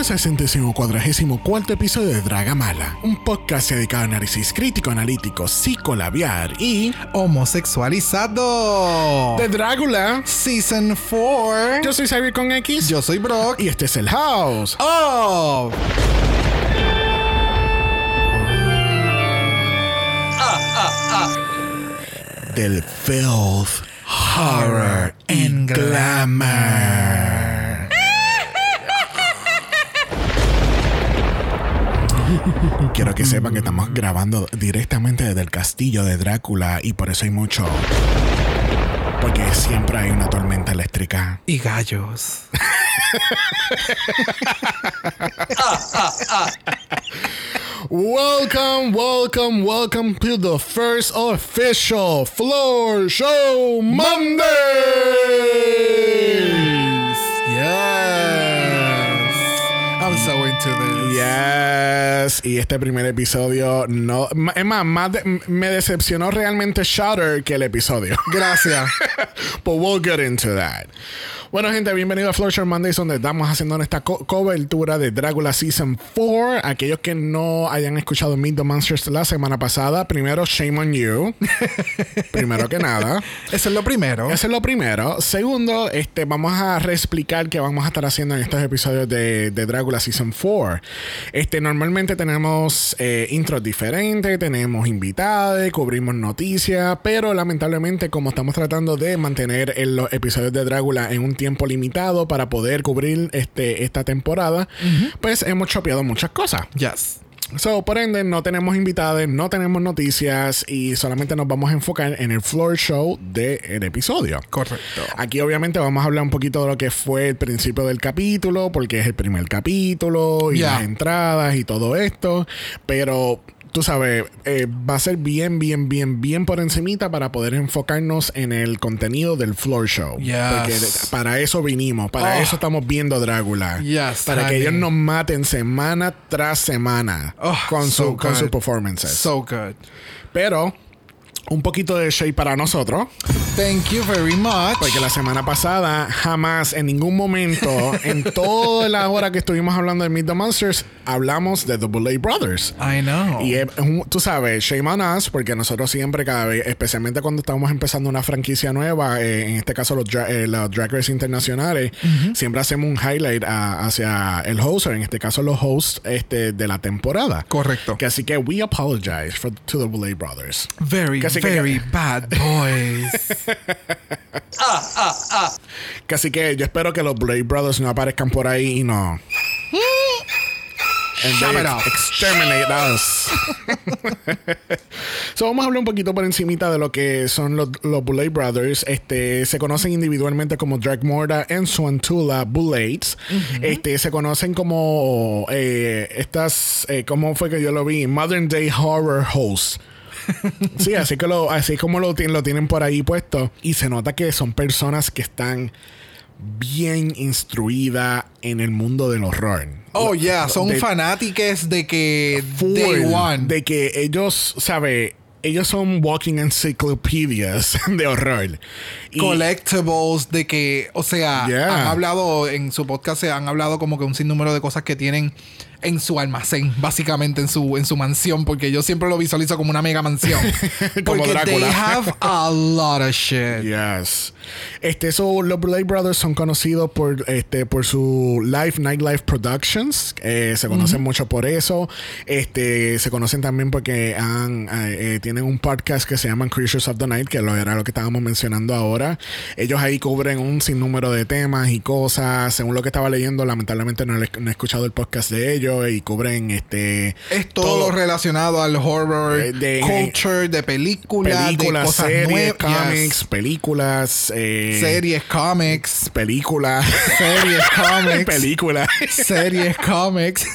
Bienvenidos al centésimo cuadragésimo cuarto episodio de Dragamala, un podcast dedicado a análisis crítico, analítico, psicolabiar y Homosexualizado. de Drácula. Season 4. Yo soy Xavier con X Yo soy Brock. y este es el House. Oh. del filth, horror and glamour. Quiero que sepan que estamos grabando directamente desde el castillo de Drácula y por eso hay mucho. Porque siempre hay una tormenta eléctrica. Y gallos. Welcome, welcome, welcome to the first official floor show Mondays. Yes. So into this. Yes, y este primer episodio no. Es más, más de- me decepcionó realmente Shutter que el episodio. Gracias. But we'll get into that. Bueno, gente, bienvenido a Show Mondays, donde estamos haciendo esta co- cobertura de Drácula Season 4. Aquellos que no hayan escuchado Meet the Monsters la semana pasada, primero, shame on you. primero que nada. Eso es lo primero. Eso es lo primero. Segundo, este, vamos a reexplicar qué vamos a estar haciendo en estos episodios de, de Drácula Season 4. Este, normalmente tenemos eh, intros diferentes, tenemos invitados, cubrimos noticias, pero lamentablemente como estamos tratando de mantener los episodios de Drácula en un tiempo limitado para poder cubrir este, esta temporada, pues hemos chopeado muchas cosas. Yes. So, por ende, no tenemos invitados, no tenemos noticias y solamente nos vamos a enfocar en el floor show del episodio. Correcto. Aquí obviamente vamos a hablar un poquito de lo que fue el principio del capítulo, porque es el primer capítulo y las entradas y todo esto, pero tú sabes, eh, va a ser bien, bien, bien, bien por encimita para poder enfocarnos en el contenido del floor show. Yes. Porque para eso vinimos, para Oh. eso estamos viendo Drácula. Yes, para que ellos nos maten semana tras semana Oh, con, so su, con sus performances. So good. Pero un poquito de shade para nosotros. Thank you very much. Porque la semana pasada jamás, en ningún momento, en toda la hora que estuvimos hablando de Meet the Monsters, hablamos de The Bullet Brothers. I know. Y tú sabes, shame on us, porque nosotros siempre, cada vez, especialmente cuando estamos empezando una franquicia nueva, eh, en este caso los, dra- eh, los Drag Race internacionales, siempre hacemos un highlight a- hacia el host, o en este caso los hosts este, de la temporada. Correcto. Que así que we apologize for, to the Bullet Brothers. Very, Casi que- very bad boys. Que Así que yo espero que los Blade Brothers no aparezcan por ahí y no. And Shut they it up. Exterminate us. so, vamos a hablar un poquito por encimita de lo que son los, los Bullet Brothers. Este, se conocen individualmente como Dragmorda and Swantula Bullets. Este, se conocen como eh, estas, eh, ¿cómo fue que yo lo vi? Modern Day Horror Hosts. Sí, así que lo, así como lo, lo tienen por ahí puesto. Y se nota que son personas que están bien instruidas en el mundo del horror. Oh, yeah. Son De- fanáticos de que full, Day One. De que ellos, ¿sabe? Ellos son walking encyclopedias de horror. Y- collectibles de que, o sea, Yeah. han hablado en su podcast, se han hablado como que un sinnúmero de cosas que tienen en su almacén, básicamente en su, en su mansión, porque yo siempre lo visualizo como una mega mansión. Como porque Drácula. they have a lot of shit. Yes. Este, so, los Blade Brothers son conocidos por, este, por su Live Nightlife Productions. Eh, se conocen mucho por eso. Este, se conocen también porque han, eh, eh, tienen un podcast que se llaman Creatures of the Night, que lo era lo que estábamos mencionando ahora. Ellos ahí cubren un sinnúmero de temas y cosas. Según lo que estaba leyendo, lamentablemente no, le- no he escuchado el podcast de ellos y cubren este Es todo, lo relacionado al horror, Eh, de- culture, de películas, de películas, cosas series, nuevas, cómics, películas, eh, series, comics, películas, series, comics, películas. series, comics.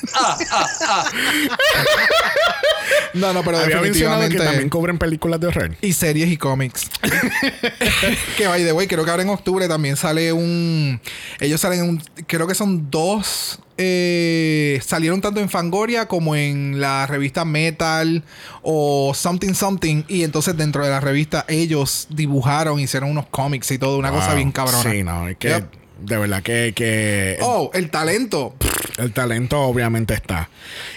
no, no, pero Había mencionado que definitivamente también cubren películas de horror. y series y cómics. que by the way, creo que ahora en octubre también sale un. Ellos salen en un. Creo que son dos. Eh, salieron tanto en Fangoria como en la revista Metal o Something Something. Y entonces dentro de la revista ellos dibujaron, hicieron unos cómics y todo. Una cosa bien cabrona. Sí, no, es que Yep. De verdad que, que Oh, el talento. el talento obviamente está.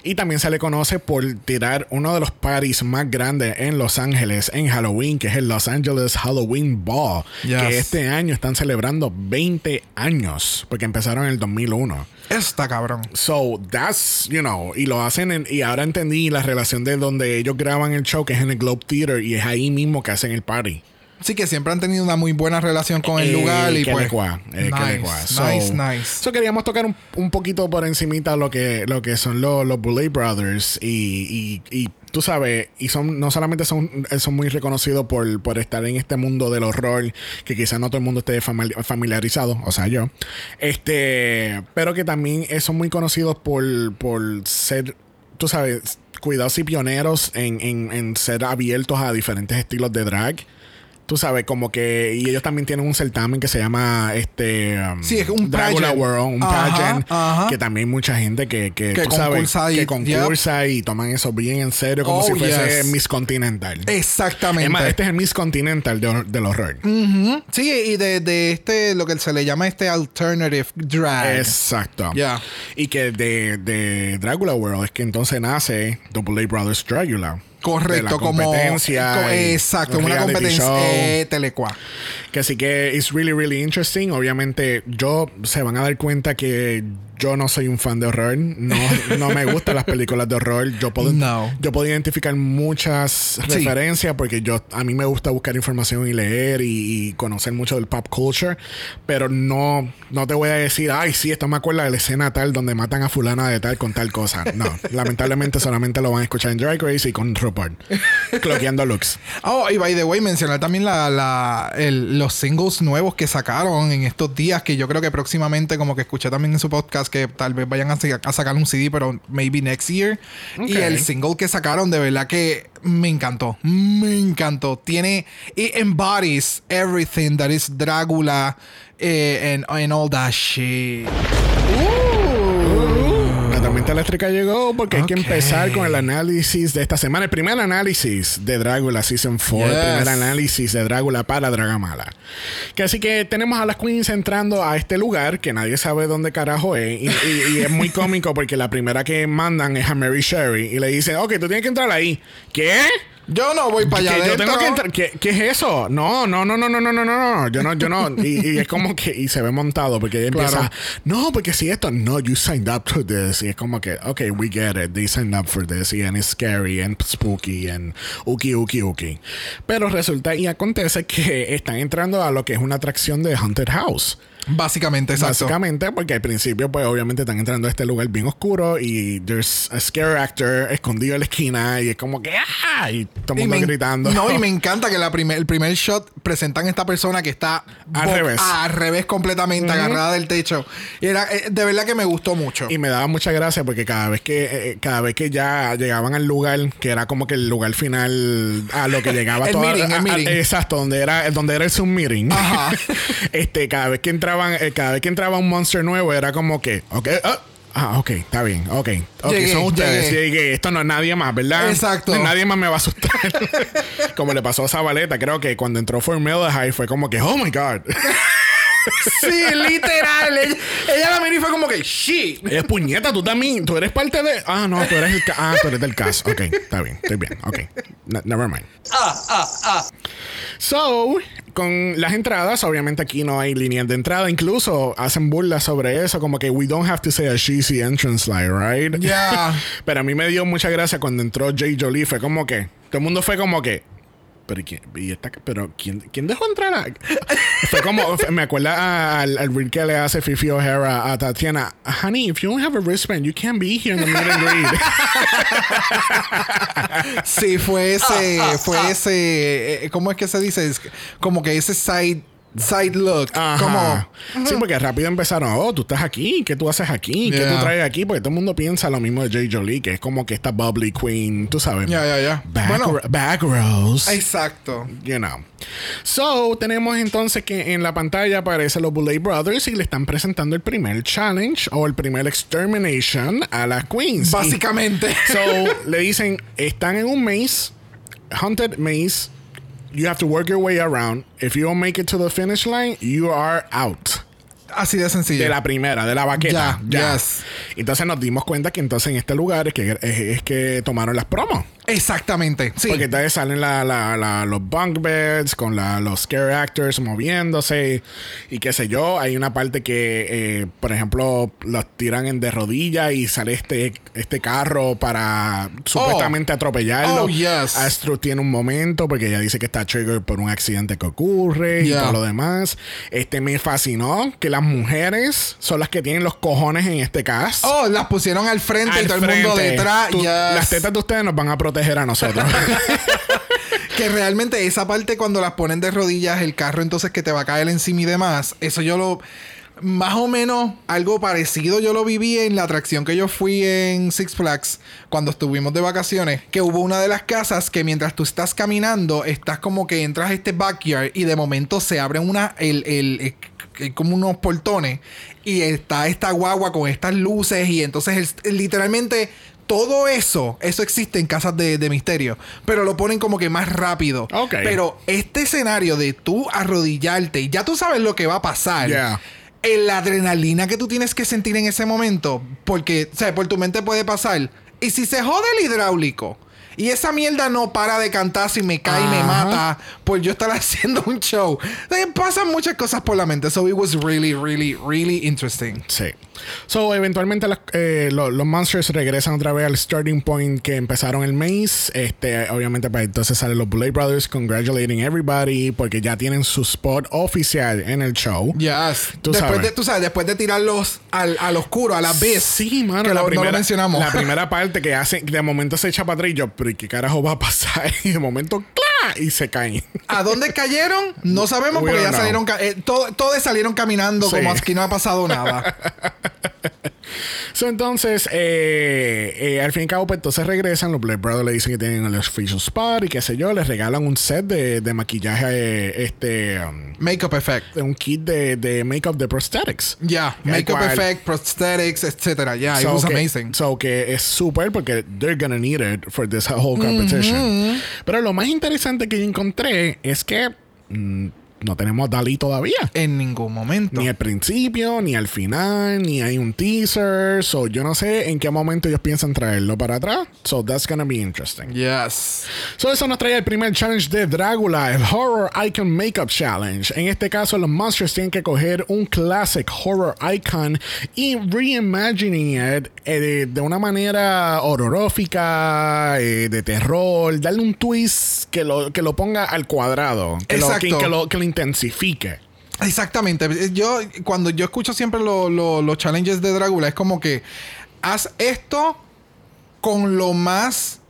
Y también se le conoce por tirar uno de los parties más grandes en Los Ángeles en Halloween, que es el Los Angeles Halloween Ball, Yes. que este año están celebrando 20 años, porque empezaron en el 2001. Está cabrón. So, that's, you know, y lo hacen en, y ahora entendí la relación de donde ellos graban el show, que es en el Globe Theater, y es ahí mismo que hacen el party. Sí, que siempre han tenido una muy buena relación con el Eh, lugar y pues. cua, eh, nice, cua. nice, So- nice. So queríamos tocar un, un poquito por encimita lo que, lo que son los, los Brothers y, y, y tú sabes, y son no solamente son, son muy reconocidos por, por estar en este mundo del horror, que quizás no todo el mundo esté famili- familiarizado, o sea, yo, este, pero que también eh, son muy conocidos por, por ser, tú sabes, cuidados y pioneros en, en, en ser abiertos a diferentes estilos de drag. Tú sabes, como que. Y ellos también tienen un certamen que se llama este. um, Sí, es un pageant. World, un Ajá, pageant. ajá. Que también mucha gente que, que, Que tú sabes, concursa y- que concursa y toman eso bien en serio, como Oh, si fuese yes. Miss Continental. Exactamente. Es más, este es el Miss Continental de- del horror. Ujú. Sí, y de, de este, lo que se le llama este alternative drag. Exacto. Ya. Y que de, de Dracula World es que entonces nace Double A Brothers Dracula. Correcto, como. competencia co- y exacto, un una competencia. Eh, telecua. Que así que es really, really interesting. Obviamente, yo se van a dar cuenta que yo no soy un fan de horror. No, no me gustan las películas de horror. Yo puedo, No. yo puedo identificar muchas Sí. referencias porque yo a mí me gusta buscar información y leer y, y conocer mucho del pop culture. Pero no, no te voy a decir, ay, sí, esto me acuerda de la escena tal donde matan a fulana de tal con tal cosa. No, lamentablemente solamente lo van a escuchar en Drag Race y con RuPaul. Cloqueando looks. Oh, y by the way, mencionar también la, la- el- los singles nuevos que sacaron en estos días, que yo creo que próximamente, como que escuché también en su podcast, que tal vez vayan a, sa- a sacar un CD, pero maybe next year. Y el single que sacaron, de verdad que me encantó. Me encantó. Tiene. It embodies everything that is Drácula eh, and, and all that shit. Eléctrica llegó porque hay que empezar con el análisis de esta semana. El primer análisis de Drácula Season 4. El Yes. primer análisis de Drácula para Dragamala. Que así que tenemos a las queens entrando a este lugar que nadie sabe dónde carajo es. Y, y- y es muy cómico porque la primera que mandan es a Mary Sherry y le dicen, ok, tú tienes que entrar ahí. ¿Qué? Yo no voy para allá que adentro. Yo tengo que entrar. ¿Qué, ¿Qué, es eso? No, no, no, no, no, no, no, no. Yo no, yo no. y, y, es como que. Y se ve montado porque ella claro. empieza. No, porque si esto. No, you signed up for this. Y es como que. Ok, we get it. They signed up for this. Y it's scary and spooky and uki, uki, uki. Pero resulta y acontece que están entrando a lo que es una atracción de Haunted House. Básicamente, exacto. Básicamente, porque al principio, pues obviamente están entrando a este lugar bien oscuro y there's a scare actor escondido en la esquina y es como que ¡ah! Y todo el mundo me gritando. No, y me encanta que la primer, el primer shot presentan a esta persona que está Al revés. Al revés completamente, agarrada del techo. Y era, eh, de verdad que me gustó mucho. Y me daba mucha gracia porque cada vez que eh, cada vez que ya llegaban al lugar, que era como que el lugar final a lo que llegaba meeting, meeting. exacto, donde era donde era el submeeting. Ajá. este, cada vez que entraban, eh, cada vez que entraba un monster nuevo era como que, ok, ah, ah, ok, está bien, ok, ok, Llegué, son ustedes, llegué. llegué. esto no es nadie más, ¿verdad? Exacto. Nadie más me va a asustar. como le pasó a Zabaleta, creo que cuando entró Formaldehyde fue como que, oh my god. sí, literal. Ella, ella la miró y fue como que, shit. Es puñeta, tú también, tú eres parte de. Ah, no, tú eres el ca- Ah, tú eres del cast. Ok, está bien, estoy bien. Ok, Ne- never mind. So, con las entradas, obviamente aquí no hay líneas de entrada. Incluso hacen burlas sobre eso, como que we don't have to say a cheesy entrance line, right? Ya. Pero a mí me dio mucha gracia cuando entró Jay Jolie. Fue como que. Todo el mundo fue como que. Pero quién, y esta- pero ¿quién, quién dejó entrar a.? Fue como. Me acuerda al, al reel que le hace Fifi O'Hara a Tatiana. Honey, if you don't have a wristband, you can't be here in the meet and greet. Sí, fue ese, fue ese, eh, ¿cómo es que se dice? Es como que ese side, side look. Ajá. Como, Sí, porque rápido empezaron, oh, tú estás aquí, ¿qué tú haces aquí? ¿Qué Yeah. tú traes aquí? Porque todo el mundo piensa lo mismo de Jay Jolie, que es como que esta bubbly queen, tú sabes. Ya, ya, ya. Back, rows. exacto. You know. So, tenemos entonces que en la pantalla aparecen los Boulay Brothers y le están presentando el primer challenge o el primer extermination a las queens. Básicamente. Y- so, le dicen, están en un maze, haunted maze. You have to work your way around. If you don't make it to the finish line, you are out. Así de sencillo. De la primera, de la baqueta. Ya, yes. Entonces nos dimos cuenta que entonces en este lugar es que, es, es que tomaron las promos. Exactamente. Sí. Porque entonces salen la, la- la- los bunk beds con los scare actors moviéndose y qué sé yo. Hay una parte que, eh, por ejemplo, los tiran en de rodillas y sale este, este carro para supuestamente atropellarlo. Oh, yes. Astro tiene un momento porque ella dice que está triggered por un accidente que ocurre y Yeah. todo lo demás. Este me fascinó que las mujeres son las que tienen los cojones en este cast. Oh, las pusieron al frente y Al todo el mundo frente. detrás. Tú- yes. Las tetas de ustedes nos van a proteger a nosotros. Que realmente esa parte cuando las ponen de rodillas, el carro entonces que te va a caer encima y demás, eso yo lo... Más o menos algo parecido yo lo viví en la atracción que yo fui en Six Flags cuando estuvimos de vacaciones, que hubo una de las casas que mientras tú estás caminando, estás como que entras a este backyard y de momento se abren una, el, el- el- el- como unos portones y está esta guagua con estas luces y entonces el- literalmente todo eso, eso existe en casas de, de misterio, pero lo ponen como que más rápido. Pero este escenario de tú arrodillarte y ya tú sabes lo que va a pasar. Yeah. La adrenalina que tú tienes que sentir en ese momento, porque, o sea, por tu mente puede pasar. Y si se jode el hidráulico y esa mierda no para de cantar si me cae y me mata por yo estar haciendo un show. Eh, pasan muchas cosas por la mente. So it was really, really, really interesting. Sí. So, eventualmente las- eh, lo- los monsters regresan otra vez al starting point que empezaron el maze. Este, obviamente, pues, entonces salen los Bullet Brothers congratulating everybody porque ya tienen su spot oficial en el show. Yes. Tú después sabes. de, tú sabes, después de tirarlos al, al oscuro, a la abyss. Sí, mano, que la lo- no primera, lo mencionamos. La primera parte que hace, de momento se echa para atrás y yo, ¿y ¿qué carajo va a pasar? Y de momento, Y se caen. ¿A dónde cayeron? No sabemos We porque ya know. salieron. eh, todo- todos salieron caminando Sí. como aquí no ha pasado nada. So, entonces, eh, eh, al fin y al cabo, pues entonces regresan. Los Black Brothers le dicen que tienen el official spot y qué sé yo. Les regalan un set de, de maquillaje, este, um, Makeup effect. un kit de, de makeup de prosthetics. Ya, El makeup cual- effect, prosthetics, etcétera. Ya, it So was que, amazing. So que es súper porque they're gonna need it for this whole competition. Pero lo más interesante que yo encontré es que mm, no tenemos Dalí todavía. En ningún momento. Ni al principio, ni al final, ni hay un teaser. So yo no sé en qué momento ellos piensan traerlo para atrás. So that's gonna be interesting. Yes. So eso nos trae el primer challenge de Drácula, el Horror Icon Makeup Challenge. En este caso, los monsters tienen que coger un classic horror icon y reimagining it eh, de, de una manera horrorífica, eh, de terror, darle un twist que lo, que lo ponga al cuadrado, que, lo, que, Exacto. que lo, que lo intensifique. Exactamente. Yo, cuando yo escucho siempre lo- lo- los challenges de Drácula, es como que haz esto con lo más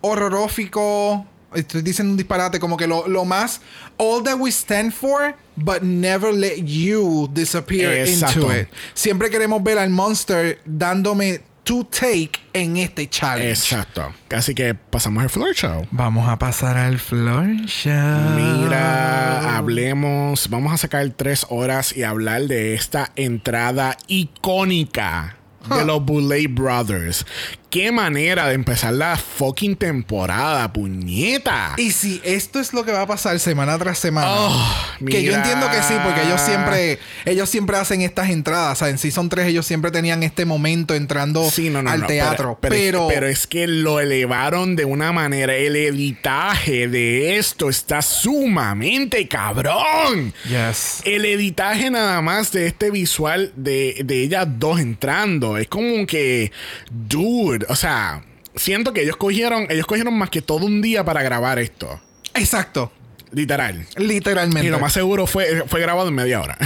horrorífico. Estoy diciendo un disparate, como que lo, lo más all that we stand for, but never let you disappear Exacto. into it. Siempre queremos ver al monster dándome to take en este challenge. Exacto. Así que pasamos al floor show. Vamos a pasar al floor show. Mira, hablemos. Vamos a sacar tres horas y hablar de esta entrada icónica de Huh. los Boulay Brothers. Qué manera de empezar la fucking temporada, puñeta. Y si esto es lo que va a pasar semana tras semana, Oh, que yo entiendo que sí, porque ellos siempre, ellos siempre hacen estas entradas. O sea, en Season 3 ellos siempre tenían este momento entrando Sí, no, no, al no, teatro. Pero, Pero, pero, es, que lo elevaron de una manera. El editaje de esto está sumamente cabrón. Yes. El editaje nada más de este visual de, de ellas dos entrando. Es como que, dude, o sea, siento que ellos cogieron, ellos cogieron más que todo un día para grabar esto. Exacto. Literal. Literalmente. Y lo más seguro fue, fue grabado en media hora.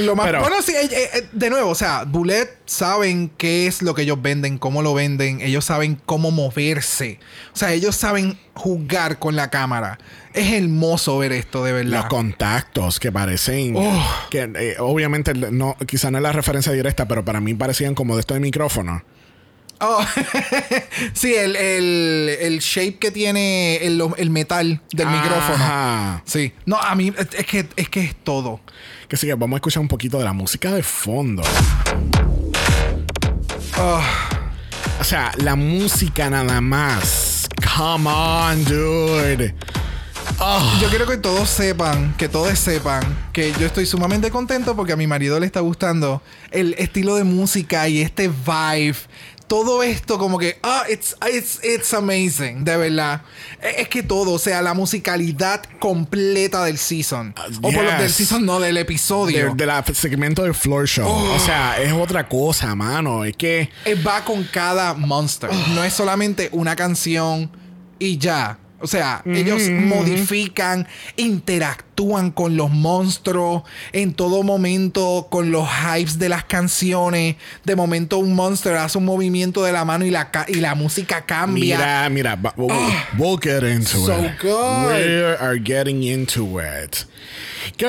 Lo más- Pero- bueno, sí, eh, eh, eh, de nuevo, o sea, Bullet saben qué es lo que ellos venden, cómo lo venden, ellos saben cómo moverse. O sea, ellos saben jugar con la cámara. Es hermoso ver esto, de verdad. Los contactos que parecen. Oh. Que eh, obviamente no, quizá no es la referencia directa, pero para mí parecían como de esto de micrófono. Oh, sí, el, el, el shape que tiene el, el metal del micrófono. Sí. No, a mí es que, es que es todo. Que sí, vamos a escuchar un poquito de la música de fondo. O sea, la música nada más. Come on, dude. Oh, Yo quiero que todos sepan, que todos sepan que yo estoy sumamente contento porque a mi marido le está gustando el estilo de música y este vibe. Todo esto como que, ah, it's, it's, it's amazing, de verdad. E- Es que todo, o sea, la musicalidad completa del season. O por lo del season, no, del de, episodio. de la segmento del floor show. O sea, es otra cosa, mano. Es que. Eh, va con cada monster. No es solamente una canción y ya. O sea, ellos modifican, interactúan con los monstruos en todo momento, con los hypes de las canciones. De momento un monster hace un movimiento de la mano y la, ca- y la música cambia. Mira, mira, we'll, we'll get into So it. good. We are getting into it.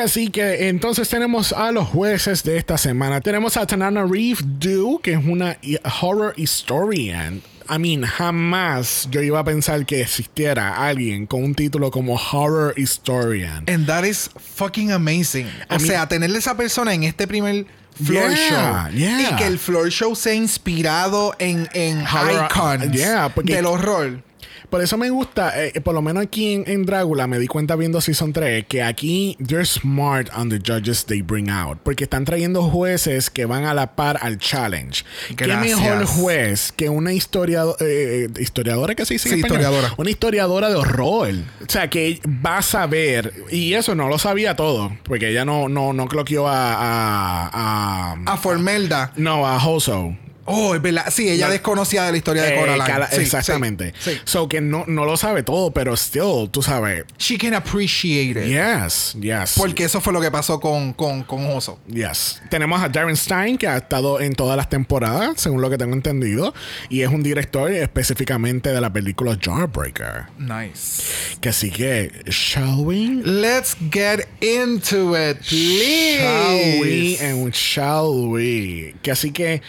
Así que entonces tenemos a los jueces de esta semana. Tenemos a Tanana Reeve Du, que es una horror historian. I mean, jamás yo iba a pensar que existiera alguien con un título como horror historian. And that is fucking amazing. O mean- sea, tenerle esa persona en este primer floor Yeah, show. yeah. Y que el floor show sea inspirado en, en Horror- icons yeah, porque- del horror. Por eso me gusta, eh, por lo menos aquí en, en Drácula me di cuenta viendo Season 3 que aquí they're smart on the judges they bring out. Porque están trayendo jueces que van a la par al challenge. ¿Qué Gracias. mejor juez que una historiado- eh, historiadora que se dice? en Sí, español? historiadora. Una historiadora de horror. O sea, que va a saber. Y eso no lo sabía todo. Porque ella no, no, no cloqueó a. a, a- A Formelda. no, a Hoso. Oh, es verdad. Sí, ella No. desconocía de la historia de Eh, Coraline. cada- Sí, exactamente. sí, sí. So que no, no lo sabe todo, pero still, tú sabes. She can appreciate it. Yes, yes. Porque eso fue lo que pasó con, con, con Oso. Yes. Tenemos a Darren Stein, que ha estado en todas las temporadas, según lo que tengo entendido. Y es un director específicamente de la película Jarbreaker. Nice. Que así que, shall we? Let's get into it, please. Shall we and shall we. Que así que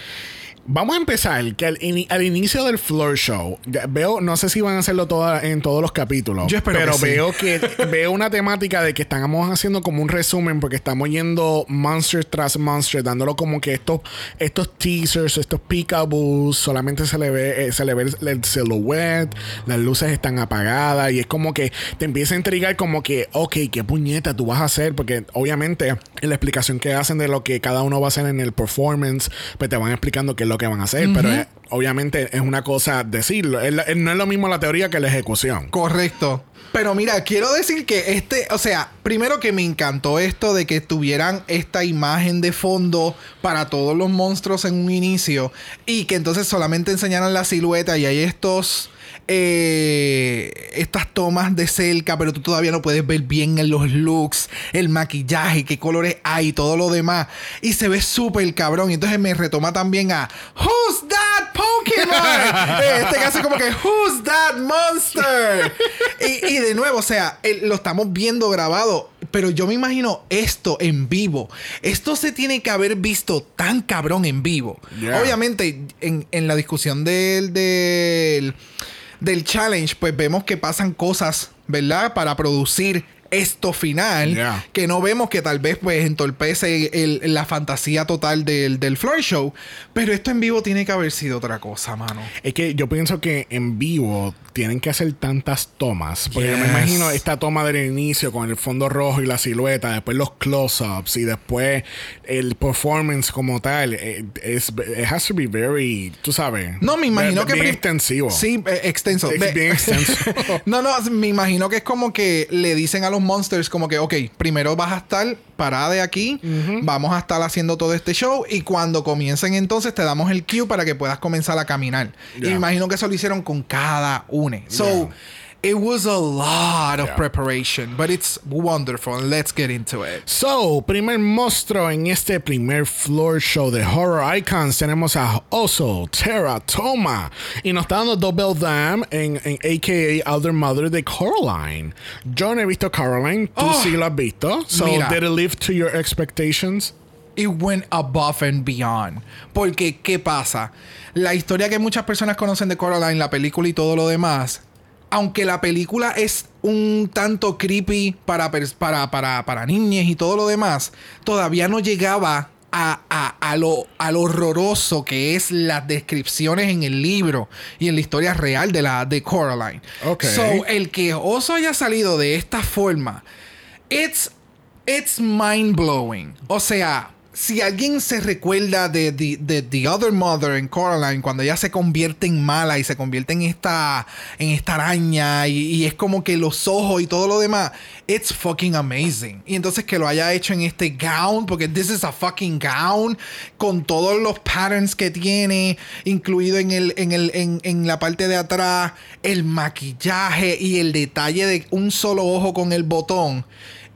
vamos a empezar. Que al, ini- al inicio del floor show, veo, no sé si van a hacerlo toda- en todos los capítulos. Yo espero pero que sí. veo que veo una temática de que estamos haciendo como un resumen porque estamos yendo monster tras monster, dándolo como que estos, estos teasers, estos peekaboos, solamente se le ve, eh, se le ve el, el silhouette, las luces están apagadas y es como que te empieza a intrigar como que, ok, qué puñeta tú vas a hacer, porque obviamente en la explicación que hacen de lo que cada uno va a hacer en el performance, pues te van explicando qué es lo que van a hacer, pero eh, obviamente es una cosa decirlo, es la- es- no es lo mismo la teoría que la ejecución. Correcto. Pero mira, quiero decir que este, o sea, primero que me encantó esto de que tuvieran esta imagen de fondo para todos los monstruos en un inicio y que entonces solamente enseñaran la silueta y hay estos eh, estas tomas de cerca, pero tú todavía no puedes ver bien en los looks, el maquillaje, qué colores hay, todo lo demás. Y se ve súper cabrón. Y entonces me retoma también a Who's that Pokémon? Eh, este caso como que Who's that monster? y, y de nuevo, o sea, lo estamos viendo grabado. Pero yo me imagino esto en vivo. Esto se tiene que haber visto tan cabrón en vivo. Yeah. Obviamente, en, en la discusión del, del, del challenge, pues vemos que pasan cosas, ¿verdad? Para producir esto final Yeah. que no vemos que tal vez pues entorpece el- la fantasía total del, del floor show. Pero esto en vivo tiene que haber sido otra cosa, mano. Es que yo pienso que en vivo tienen que hacer tantas tomas. Porque yo me imagino esta toma del inicio con el fondo rojo y la silueta, después los close-ups y después el performance como tal. eh, Es, it has to be very, tú sabes. No, me imagino bien- que... Bien extensivo. Sí, eh, extenso. Es bien extenso. no, no, me imagino que es como que le dicen a los monsters como que, ok, primero vas a estar parada de aquí, vamos a estar haciendo todo este show y cuando comiencen entonces te damos el cue para que puedas comenzar a caminar. Y Yeah. me imagino que eso lo hicieron con cada une. So, it was a lot of Yeah. preparation, but it's wonderful. Let's get into it. So, primer monstruo en este primer floor show de Horror Icons tenemos a Oso, Terra, Toma. Y nos está dando Double Dam en, en AKA Other Mother de Coraline. Yo no he visto Coraline, tú Oh, sí lo has visto. So, mira. did it live to your expectations? It went above and beyond. Porque, ¿qué pasa? La historia que muchas personas conocen de Coraline, la película y todo lo demás, aunque la película es un tanto creepy para, para, para, para niñas y todo lo demás, todavía no llegaba a, a- a lo, a lo horroroso que es las descripciones en el libro y en la historia real de, la, de Coraline. Ok. So, el que Oso haya salido de esta forma, it's, it's mind blowing. O sea, si alguien se recuerda de, The Other Mother en Coraline, cuando ella se convierte en mala y se convierte en esta, en esta araña y, es como que los ojos y todo lo demás, it's fucking amazing. Y entonces que lo haya hecho en este gown, porque this is a fucking gown, con todos los patterns que tiene, incluido en, el, en, el, en la parte de atrás, el maquillaje y el detalle de un solo ojo con el botón.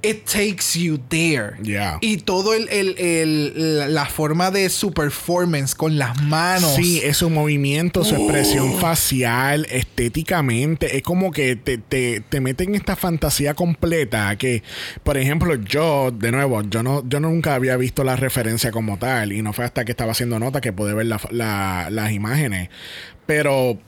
It takes you there. Yeah. Y todo el, el- el- la, forma de su performance con las manos. Sí, es su movimiento, su expresión facial, estéticamente. Es como que te, te, te mete en esta fantasía completa. Que, por ejemplo, yo, de nuevo, yo no, yo nunca había visto la referencia como tal. Y no fue hasta que estaba haciendo nota que pude ver la- la- las imágenes. Pero.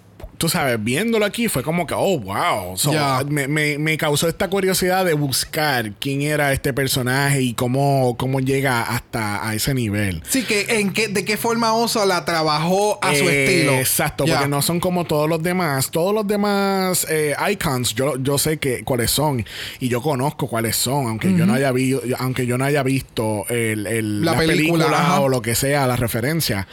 Tú sabes, viéndolo aquí fue como que, oh, wow. So, me, me- me causó esta curiosidad de buscar quién era este personaje y cómo, cómo llega hasta a ese nivel. Sí, que, en qué, de qué forma Oso la trabajó a su Eh, estilo. Exacto, porque no son como todos los demás. Todos los demás eh, icons, yo, yo sé que cuáles son y yo conozco cuáles son, aunque yo no haya visto, aunque yo no haya visto el, el- La la, película, película, o lo que sea, la referencia.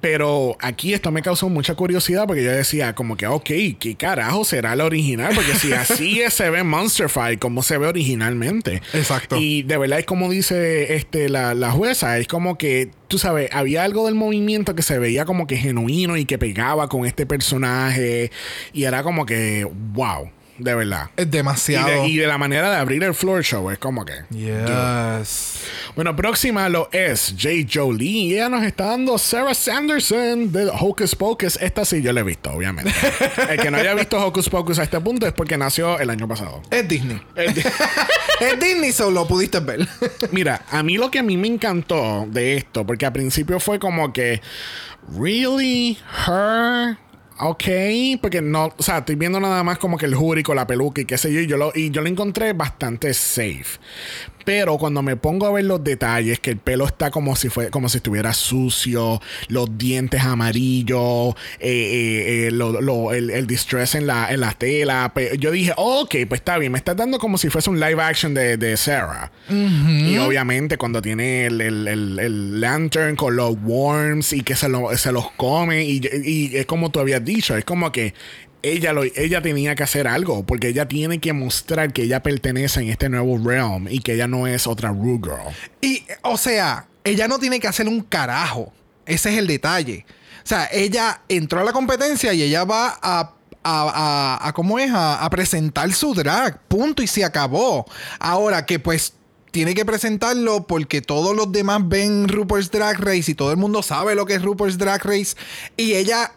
Pero aquí esto me causó mucha curiosidad porque yo decía como que, ok, ¿qué carajo será el original? Porque si así es, se ve Monsterfied como se ve originalmente. Exacto. Y de verdad es como dice este, la, la jueza, es como que, tú sabes, había algo del movimiento que se veía como que genuino y que pegaba con este personaje. Y era como que, wow, de verdad. Es Y demasiado. de, y de la manera de abrir el floor show, es como que. Yes. Bueno, próxima lo es J. Jolie. Y ella nos está dando Sarah Sanderson de Hocus Pocus. Esta sí yo la he visto, obviamente. el que no haya visto Hocus Pocus a este punto es porque nació el año pasado. Es Disney. El- es Disney, solo pudiste ver. Mira, a mí lo que a mí me encantó de esto, porque al principio fue como que, ¿really? ¿Her? Ok, porque no, o sea, estoy viendo nada más como que el jury con la peluca y qué sé yo, y yo lo, y yo lo encontré bastante safe. Pero cuando me pongo a ver los detalles, que el pelo está como si fue, como si estuviera sucio, los dientes amarillos, eh, eh, eh, lo- lo- el, el distress en la, en la tela, yo dije, oh, ok, pues está bien, me estás dando como si fuese un live action de, de Sarah. Y obviamente cuando tiene el, el- el- el lantern con los worms y que se, lo- se los come, y, y es como tú habías dicho, es como que ella, ella tenía que hacer algo, porque ella tiene que mostrar que ella pertenece en este nuevo realm y que ella no es otra Rue Girl. Y, o sea, ella no tiene que hacer un carajo. Ese es el detalle. O sea, ella entró a la competencia y ella va a. A, a- ¿Cómo es? A, a presentar su drag. Punto. Y se acabó. Ahora que pues. Tiene que presentarlo porque todos los demás ven Rupert's Drag Race y todo el mundo sabe lo que es Rupert's Drag Race. Y ella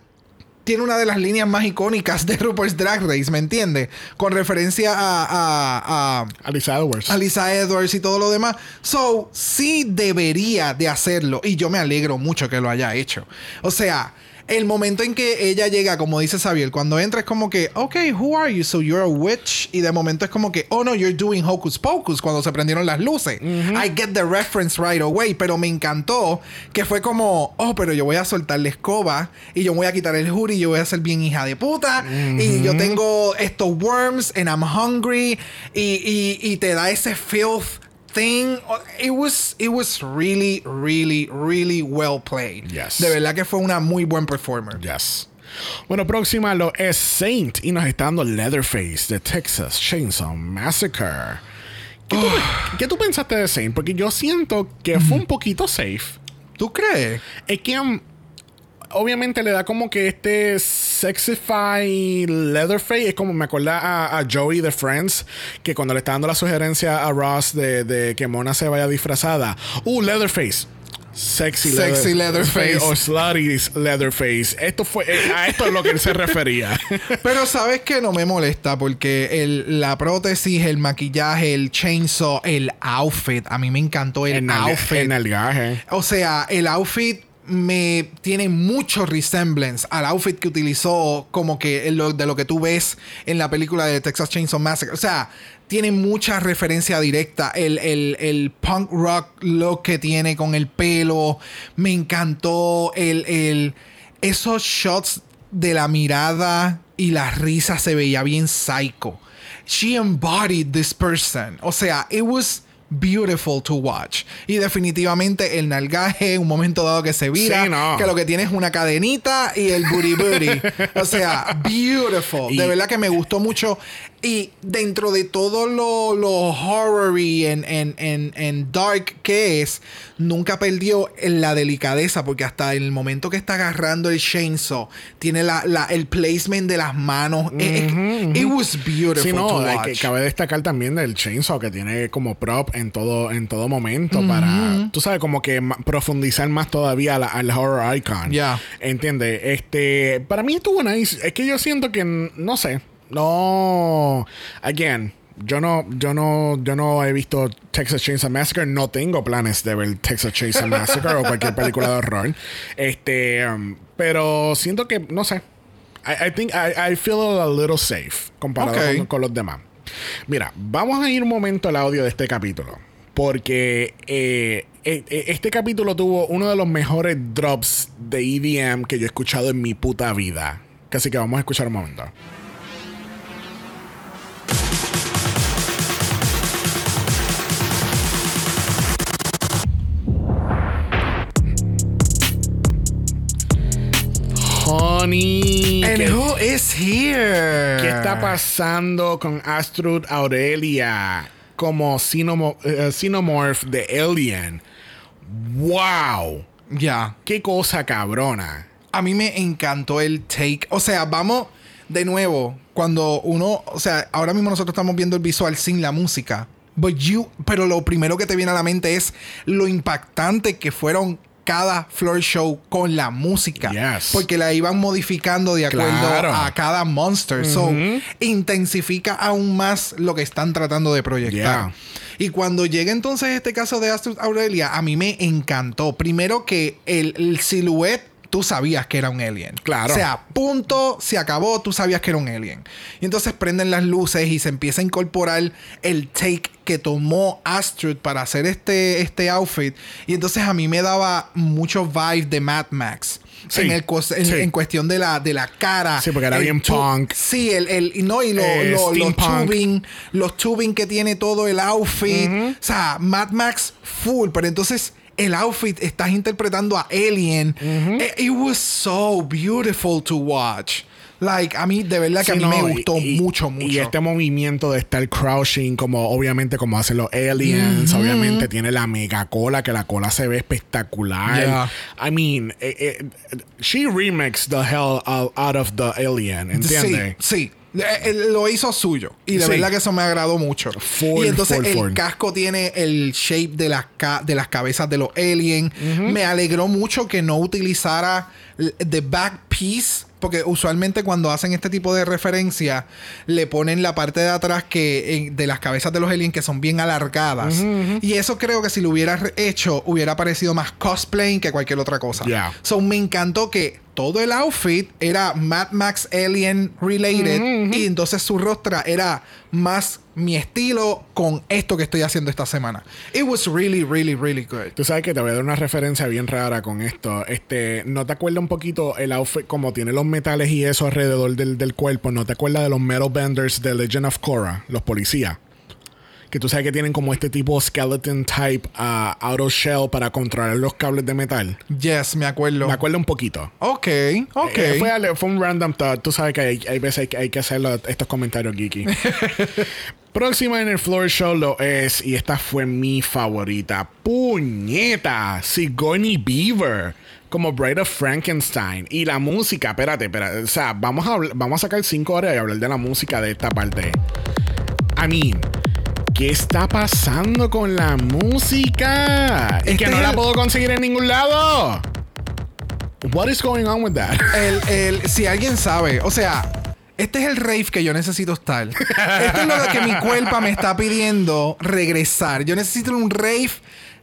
tiene una de las líneas más icónicas de Rupert's Drag Race, ¿me entiendes? Con referencia a- a- a, Alisa Edwards. a Lisa Edwards y todo lo demás. So, sí debería de hacerlo. Y yo me alegro mucho que lo haya hecho. O sea, el momento en que ella llega, como dice Xavier, cuando entra es como que, ok, who are you? So you're a witch. Y de momento es como que, oh no, you're doing hocus pocus cuando se prendieron las luces. I get the reference right away, pero me encantó que fue como, oh, pero yo voy a soltar la escoba y yo voy a quitar el hoodie y yo voy a ser bien hija de puta. Y yo tengo estos worms and I'm hungry. Y, y, y te da ese filth thing. It was, it was really, really, really well played. Yes. De verdad que fue una muy buen performer. Yes. Bueno, próxima lo es Saint y nos está dando Leatherface de Texas Chainsaw Massacre. ¿Qué, tú, ¿qué tú pensaste de Saint? Porque yo siento que fue un poquito safe. ¿Tú crees? Es que um, obviamente le da como que este sexify Leatherface. Es como me acuerda a, a Joey de Friends, que cuando le está dando la sugerencia a Ross de, de que Mona se vaya disfrazada. Uh, Leatherface. Sexy, Sexy Leatherface. O slutty Leatherface. Esto fue, eh, a esto es lo que él se refería. Pero sabes que no me molesta porque el, la prótesis, el maquillaje, el chainsaw, el outfit. A mí me encantó el, el, outfit. el gaje. O sea, el outfit me tiene mucho resemblance al outfit que utilizó como que lo- de lo que tú ves en la película de Texas Chainsaw Massacre. O sea, tiene mucha referencia directa. El, el- el punk rock look que tiene con el pelo. Me encantó el, el- esos shots de la mirada y la risa se veía bien psycho. She embodied this person. O sea, it was beautiful to watch. Y definitivamente el nalgaje, un momento dado que se vira, Sí, no. que lo que tiene es una cadenita y el booty booty. o sea, beautiful. Y- de verdad que me gustó mucho. Y dentro de todo lo, lo horror y en, en, en, en dark que es, nunca perdió la delicadeza, porque hasta el momento que está agarrando el chainsaw, tiene la, la- el placement de las manos. Eh, eh, It was beautiful Sí, no, hay watch. que, cabe destacar también del chainsaw que tiene como prop en todo, en todo momento para, tú sabes, como que profundizar más todavía la- al horror icon. Ya. ¿Entiendes? Este, para mí estuvo nice. Es que yo siento que, no sé, no, again. Yo no, yo no, yo no he visto Texas Chainsaw Massacre. No tengo planes de ver Texas Chainsaw Massacre o cualquier película de horror. Este, um, pero siento que, no sé. I, I think I, I feel a little safe comparado con, con los demás. Mira, vamos a ir un momento al audio de este capítulo. Porque eh, eh, eh, este capítulo tuvo uno de los mejores drops de EDM que yo he escuchado en mi puta vida. Así que vamos a escuchar un momento. Honey. And ¿qué- who is here? ¿Qué está pasando con Astrud Aurelia como Xenomo- eh, Xenomorph de Alien? ¡Wow! Ya. ¡Qué cosa cabrona! A mí me encantó el take. O sea, vamos de nuevo. Cuando uno. O sea, ahora mismo nosotros estamos viendo el visual sin la música. But you, pero lo primero que te viene a la mente es lo impactante que fueron cada floor show con la música. Yes. Porque la iban modificando de acuerdo Claro. a cada monster. So, intensifica aún más lo que están tratando de proyectar. Yeah. Y cuando llega entonces este caso de Astrid Aurelia, a mí me encantó. Primero que el, el silhouette, tú sabías que era un alien. Claro. O sea, punto, se acabó, tú sabías que era un alien. Y entonces prenden las luces y se empieza a incorporar el take que tomó Astrid para hacer este, este outfit. Y entonces a mí me daba muchos vibes de Mad Max. Sí, en, el en, sí. en cuestión de la, de la cara. Sí, porque era bien punk. Sí, el, el, no, y lo- Eh, lo- los tubing, los tubing que tiene todo el outfit. O sea, Mad Max full. Pero entonces el outfit estás interpretando a Alien. Eh, It, was so beautiful to watch. Like, a mí, de verdad que a mí no, me gustó y- mucho, mucho. Y este movimiento de estar crouching, como obviamente como hacen los aliens, obviamente tiene la mega cola, que la cola se ve espectacular. Yeah. I mean, eh, eh, she remixed the hell out, out of the alien, ¿entiendes? Sí, sí. Eh, Lo hizo suyo. Y de Sí. verdad que eso me agradó mucho. Y entonces el casco tiene el shape de las, ca- de las cabezas de los aliens. Me alegró mucho que no utilizara the back piece. Porque usualmente cuando hacen este tipo de referencia, le ponen la parte de atrás que de las cabezas de los aliens que son bien alargadas. Y eso creo que si lo hubiera hecho, hubiera parecido más cosplay que cualquier otra cosa. Yeah. So me encantó que todo el outfit era Mad Max Alien related y entonces su rostro era más mi estilo con esto que estoy haciendo esta semana. It was really, really, really good. Tú sabes que te voy a dar una referencia bien rara con esto. Este, ¿no te acuerdas un poquito el outfit como tiene los metales y eso alrededor del, del cuerpo? ¿No te acuerdas de los metal benders de Legend of Korra, los policías? Que tú sabes que tienen como este tipo skeleton type uh, auto shell para controlar los cables de metal. Yes, me acuerdo. Me acuerdo un poquito. Ok, ok. Eh, fue, fue, un random thought. Tú sabes que hay, hay veces que hay que hacer estos comentarios geeky. Próxima en el Floor Show lo es, y esta fue mi favorita. ¡Puñeta! Sigourney Beaver como Bride of Frankenstein. Y la música, espérate, espérate. O sea, vamos a, vamos a sacar cinco horas y hablar de la música de esta parte. I mean, ¿Qué está pasando con la música? Es que este no la puedo conseguir en ningún lado. What is going on with that? El, el, si alguien sabe, o sea, este es el rave que yo necesito estar. Esto es lo que mi cuerpo me está pidiendo regresar. Yo necesito un rave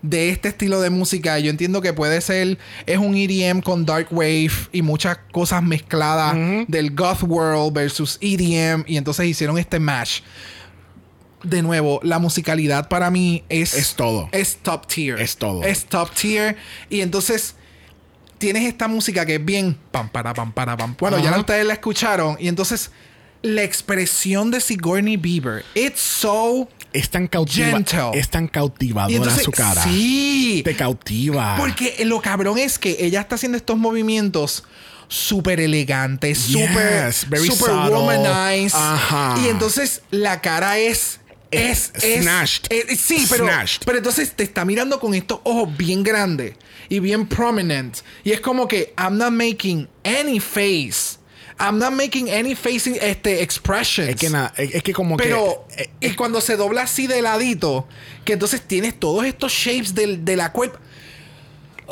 de este estilo de música. Yo entiendo que puede ser, es un EDM con dark wave y muchas cosas mezcladas del goth world versus EDM y entonces hicieron este match de nuevo, la musicalidad para mí es. Es todo. Es top tier. Es todo. Es top tier. Y entonces tienes esta música que es bien. Pam, para, pam, para, pam. Bueno, ya ustedes la escucharon. Y entonces la expresión de Sigourney Beaver. It's so. Es tan cautiva, Es tan cautivadora su cara. Sí. Te cautiva. Porque lo cabrón es que ella está haciendo estos movimientos súper elegantes, súper super womanized. Y entonces la cara es es, es snatched. Eh, sí, pero, pero entonces te está mirando con estos ojos bien grandes y bien prominent. Y es como que I'm not making any face. I'm not making any facing este expressions. Es que nada, es, que como pero, que. Pero eh, y cuando se dobla así de ladito, que entonces tienes todos estos shapes de la cuerpo.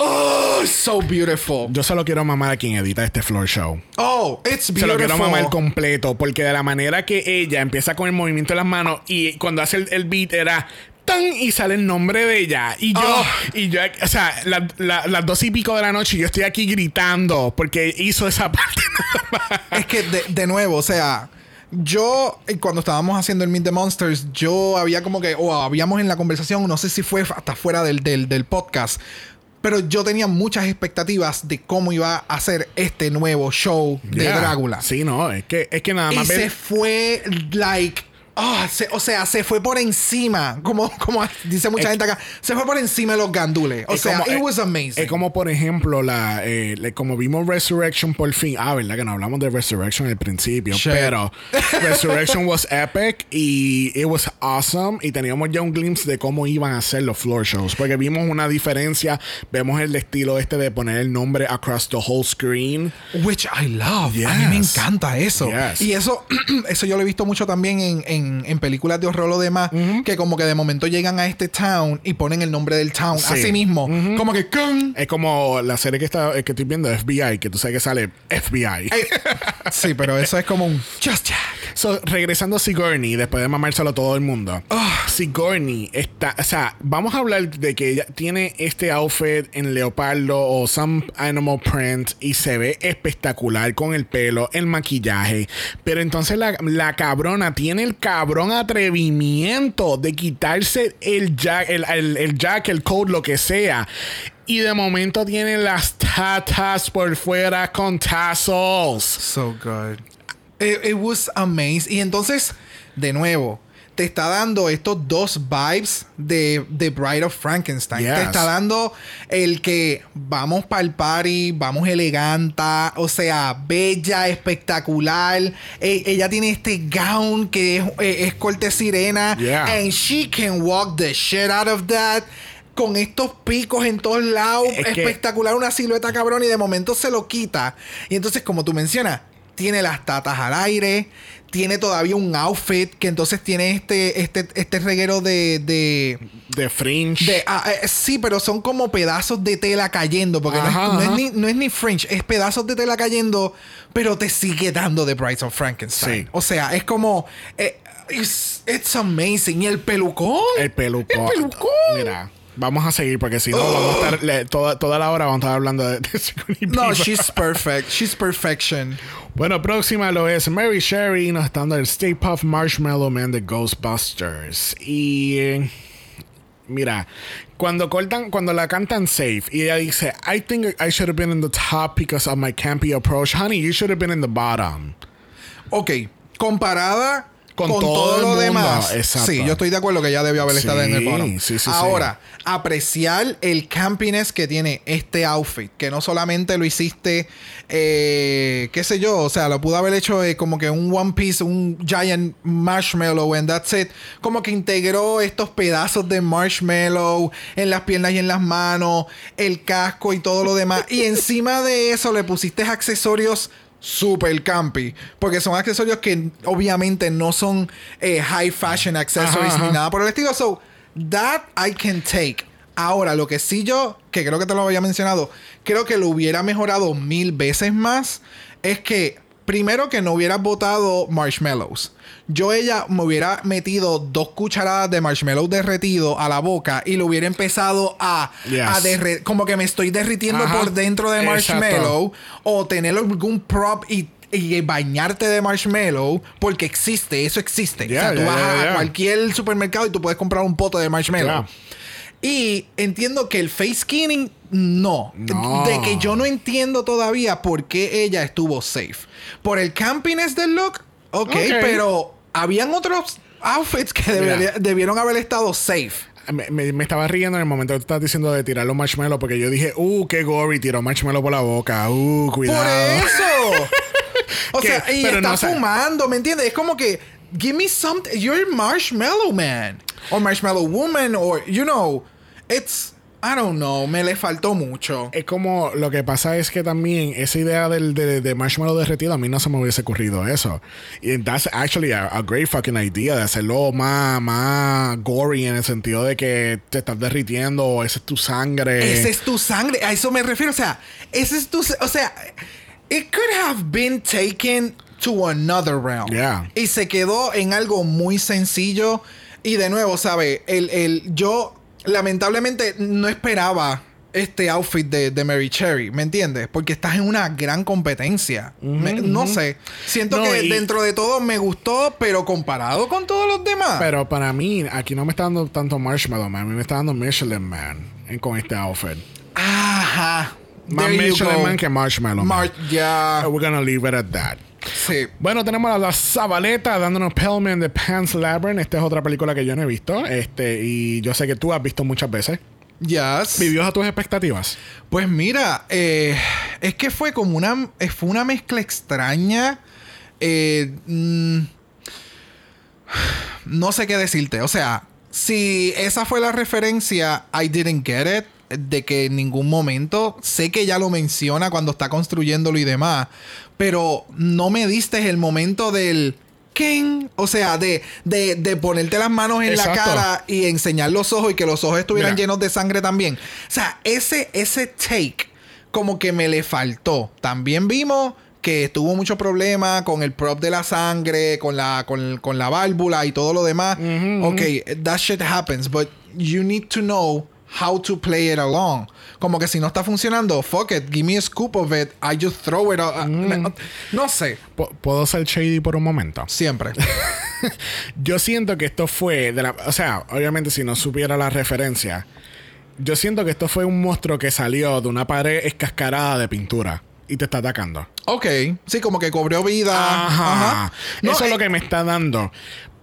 Oh, so beautiful. Yo solo quiero mamar a quien edita este floor show. Oh, it's beautiful. Se lo quiero mamar completo, porque de la manera que ella empieza con el movimiento de las manos y cuando hace el, beat era tan y sale el nombre de ella. Y yo, oh. y yo, o sea, las dos y pico de la noche, yo estoy aquí gritando porque hizo esa parte. es que de, nuevo, o sea. Yo, cuando estábamos haciendo el Meet the Monsters, yo había como que, o habíamos en la conversación, no sé si fue hasta fuera del, del, del podcast, pero yo tenía muchas expectativas de cómo iba a ser este nuevo show de Drácula. Sí, no, es que, es que nada más. Y se fue, like, Ah, o sea, se fue por encima, como, como dice mucha gente acá, se fue por encima de los gandules. O sea, it was amazing. Es como, por ejemplo, la, eh, como vimos Resurrection por fin. Ah, ¿verdad? Que no hablamos de Resurrection al principio. Pero Resurrection was epic y it was awesome. Y teníamos ya un glimpse de cómo iban a ser los floor shows. Porque vimos una diferencia. Vemos el estilo este de poner el nombre across the whole screen. Which I love. A mí me encanta eso. Y eso, eso yo lo he visto mucho también en en, películas de horror o demás, que como que de momento llegan a este town y ponen el nombre del town así mismo. Como que Es como la serie que, está, que estoy viendo, FBI, que tú sabes que sale FBI. sí, pero eso es como un Just Jack. So, regresando a Sigourney, después de mamárselo a todo el mundo. Ah. Sigourney está. O sea, vamos a hablar de que ella tiene este outfit en leopardo o some animal print y se ve espectacular con el pelo, el maquillaje. Pero entonces la, la cabrona tiene el cabrón atrevimiento de quitarse el jack, el, el, jack, el coat, lo que sea. Y de momento tiene las tatas por fuera con tassels. So good. It, was amazing. Y entonces, de nuevo, te está dando estos dos vibes de The Bride of Frankenstein. Te está dando el que vamos para el party, vamos eleganta, o sea, bella, espectacular. E, ella tiene este gown que es, eh, corte sirena. And she can walk the shit out of that con estos picos en todos lados. espectacular, una silueta cabrón. Y de momento se lo quita. Y entonces, como tú mencionas, tiene las tatas al aire, tiene todavía un outfit que entonces tiene este, este, este reguero de, de. De fringe. Ah, eh, sí, pero son como pedazos de tela cayendo. Porque no, es, ni, fringe, es pedazos de tela cayendo, pero te sigue dando The Brides of Frankenstein. O sea, es como. Eh, it's, amazing. Y el pelucón. El pelucón. El pelucón. Mira. Vamos a seguir porque si no, vamos a estar le- toda, toda la hora vamos a estar hablando de, No, she's perfect. She's perfection. Bueno, próxima lo es Mary Sherry, nos está dando el Stay Puft Marshmallow Man de Ghostbusters. Y eh, mira, cuando cortan, cuando la cantan safe y ella dice, I think I should have been in the top because of my campy approach. Honey, you should have been in the bottom. Ok, comparada Con con, todo lo mundo, demás. exacto. Sí, yo estoy de acuerdo que ya debió haber estado en el sí, sí. Ahora, apreciar el campiness que tiene este outfit, que no solamente lo hiciste, eh, qué sé yo, o sea, lo pudo haber hecho eh, como que un One Piece, un giant marshmallow, and that's it. Como que integró estos pedazos de marshmallow en las piernas y en las manos, el casco y todo lo demás. y encima de eso le pusiste accesorios super campy. Porque son accesorios que obviamente no son eh, high fashion accessories Ajá, ni nada por el estilo. So, that I can take. Ahora, lo que sí yo, que creo que te lo había mencionado, creo que lo hubiera mejorado mil veces más, es que primero que no hubieras botado marshmallows. Yo ella me hubiera metido dos cucharadas de marshmallow derretido a la boca y lo hubiera empezado a, Yes. a derretir, como que me estoy derritiendo Ajá. por dentro de Exacto. marshmallow o tener algún prop y, y bañarte de marshmallow porque existe, eso existe. Yeah, o sea, tú yeah, vas yeah, a cualquier supermercado y tú puedes comprar un pote de marshmallow. Y entiendo que el face skinning, no. No. De que yo no entiendo todavía por qué ella estuvo safe. Por el campiness del look, ok, Ok. pero habían otros outfits que debería- debieron haber estado safe. Me, me- me estaba riendo en el momento que tú estás diciendo de tirar los marshmallows porque yo dije, uh, qué gory, tiró marshmallow por la boca, uh, Por cuidado. eso. o sea, y pero está no, fumando, ¿me entiendes? Es como que, give me something. You're marshmallow man. O marshmallow woman, or, you know, it's, I don't know, me le faltó mucho. Es como lo que pasa es que también esa idea del, de, de marshmallow derretido a mí no se me hubiese ocurrido eso. Y that's actually a, a great fucking idea de hacerlo más, más gory en el sentido de que te estás derritiendo esa es tu sangre. Ese es tu sangre, a eso me refiero. O sea, ese es tu. O sea, it could have been taken to another realm. Yeah. Y se quedó en algo muy sencillo. Y de nuevo, ¿sabe? El, el, yo lamentablemente no esperaba este outfit de, de Mary Cherry, ¿me entiendes? Porque estás en una gran competencia. Me- no sé. Siento No, que y- dentro de todo me gustó, pero comparado con todos los demás. Pero para mí, aquí no me está dando tanto marshmallow, man. A mí me está dando Michelin Man en- con este outfit. Ajá. Más Michelin. Man que marshmallow. man. Mar- ya. We're gonna leave it at that. Sí. Bueno, tenemos a la Zabaleta dándonos Pellman de Pan's Labyrinth. Esta es otra película que yo no he visto. Este, y yo sé que tú has visto muchas veces. Yes. ¿Vivió a tus expectativas? Pues mira, eh, es que fue como una, eh, fue una mezcla extraña. Eh, mm, no sé qué decirte. O sea, si esa fue la referencia, I didn't get it. De que en ningún momento, sé que ya lo menciona cuando está construyéndolo y demás, pero no me diste el momento del ¿quién? O sea, de, de, de ponerte las manos en la cara y enseñar los ojos y que los ojos estuvieran Mira. llenos de sangre también. O sea, ese, ese take como que me le faltó. También vimos que tuvo mucho problema con el prop de la sangre, con la, con, con la válvula y todo lo demás. Ok, that shit happens, but you need to know how to play it along. Como que si no está funcionando, fuck it, give me a scoop of it, I just throw it. out. No sé, ¿Puedo ser shady por un momento? siempre. Yo siento que esto fue de la, o sea, obviamente si no supiera la referencia, yo siento que esto fue un monstruo que salió de una pared escascarada de pintura y te está atacando. ok, sí, como que cobró vida. Ajá. Ajá. No, Eso es eh, lo que me está dando.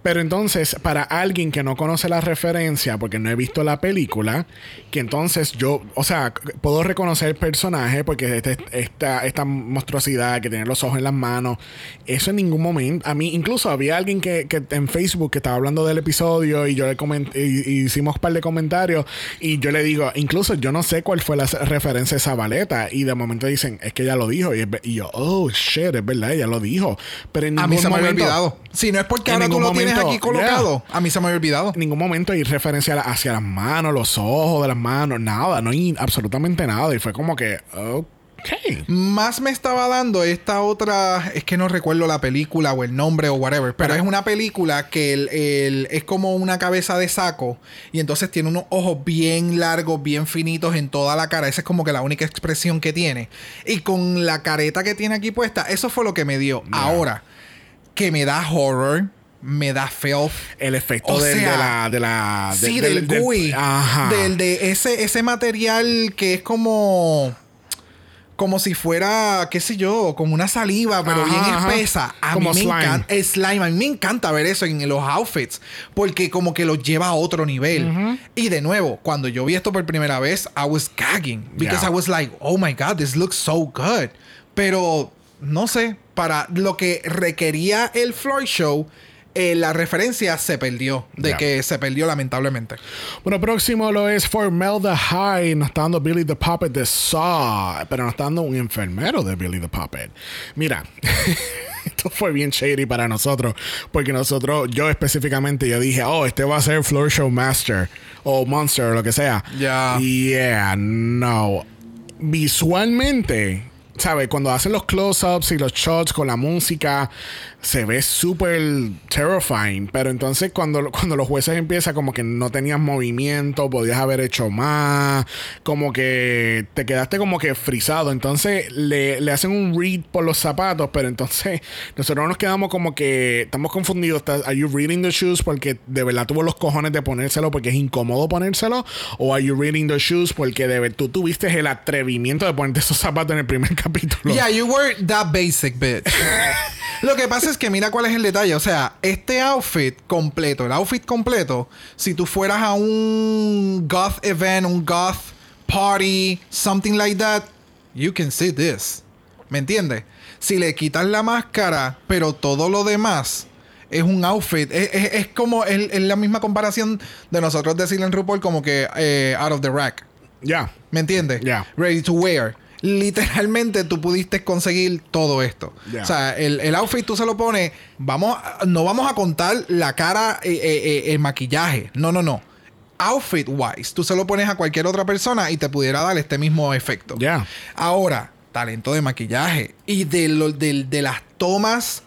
Pero entonces, para alguien que no conoce la referencia, porque no he visto la película, que entonces yo, o sea, puedo reconocer el personaje, porque este- esta, esta monstruosidad que tiene los ojos en las manos, eso en ningún momento, a mí, incluso había alguien que, que en Facebook que estaba hablando del episodio y yo le coment- y, y hicimos un par de comentarios y yo le digo, incluso yo no sé cuál fue la referencia a esa baleta y de momento dicen, es que ella lo dijo y, es y yo, oh, shit, es verdad, ella lo dijo. Pero en A ningún mí se me había momento- olvidado. Si no es porque ahora tú lo tienes aquí colocado, a mí se me había olvidado. En ningún momento hay referencia hacia las manos, los ojos de las manos, nada, no hay absolutamente nada. Y fue como que, ok. Ok. Más me estaba dando esta otra, es que no recuerdo la película o el nombre o whatever, pero es una película que el, el- es como una cabeza de saco y entonces tiene unos ojos bien largos, bien finitos en toda la cara. Esa es como que la única expresión que tiene. Y con la careta que tiene aquí puesta, eso fue lo que me dio. Ahora, que me da horror, me da filth. El efecto O del- sea, de la. De la de- Sí, del- del, GUI. Ajá. Del de ese, ese material que es como. Como si fuera, qué sé yo, como una saliva, pero Ajá, bien ajá. espesa. A Como mí me encanta. slime. A mí me encanta ver eso en los outfits. Porque como que los lleva a otro nivel. Y de nuevo, cuando yo vi esto por primera vez, I was gagging. Because Yeah. I was like, oh my God, this looks so good. Pero, no sé, para lo que requería el floor show, eh, la referencia se perdió. De Yeah. que se perdió lamentablemente. Bueno, próximo lo es Formelda High. Nos está dando Billy the Puppet de Saw. Pero nos está dando un enfermero de Billy the Puppet. Mira. Esto fue bien shady para nosotros. Porque nosotros, yo específicamente, yo dije, oh, este va a ser Floor Show Master. O Monster, o lo que sea. Ya. Yeah, no. Visualmente, ¿sabes? Cuando hacen los close-ups y los shots con la música, se ve súper terrifying. Pero entonces cuando, cuando los jueces empiezan como que no tenías movimiento, podías haber hecho más, como que te quedaste como que frisado. Entonces le, le hacen un read por los zapatos, pero entonces nosotros nos quedamos como que estamos confundidos. ¿Estás- ¿Are you reading the shoes? Porque de verdad tuvo los cojones de ponérselo porque es incómodo ponérselo. ¿O are you reading the shoes? Porque de tú tuviste el atrevimiento de ponerte esos zapatos en el primer capítulo. Yeah, you were that basic bitch. Lo que pasa es que mira cuál es el detalle. O sea, este outfit completo, el outfit completo, si tú fueras a un goth event, un goth party, something like that, you can see this. ¿Me entiendes? Si le quitas la máscara, pero todo lo demás es un outfit. Es, es- es como, es, es la misma comparación de nosotros decirle en RuPaul como que eh, out of the rack. Ya. ¿Me entiendes? Ya. Ready to wear. Literalmente tú pudiste conseguir todo esto. O sea, el, el outfit tú se lo pones. Vamos, no vamos a contar la cara, eh, eh, eh, el maquillaje. No, no, no. Outfit wise, tú se lo pones a cualquier otra persona y te pudiera dar este mismo efecto. Ya. Ahora, talento de maquillaje y de, lo, de, de las tomas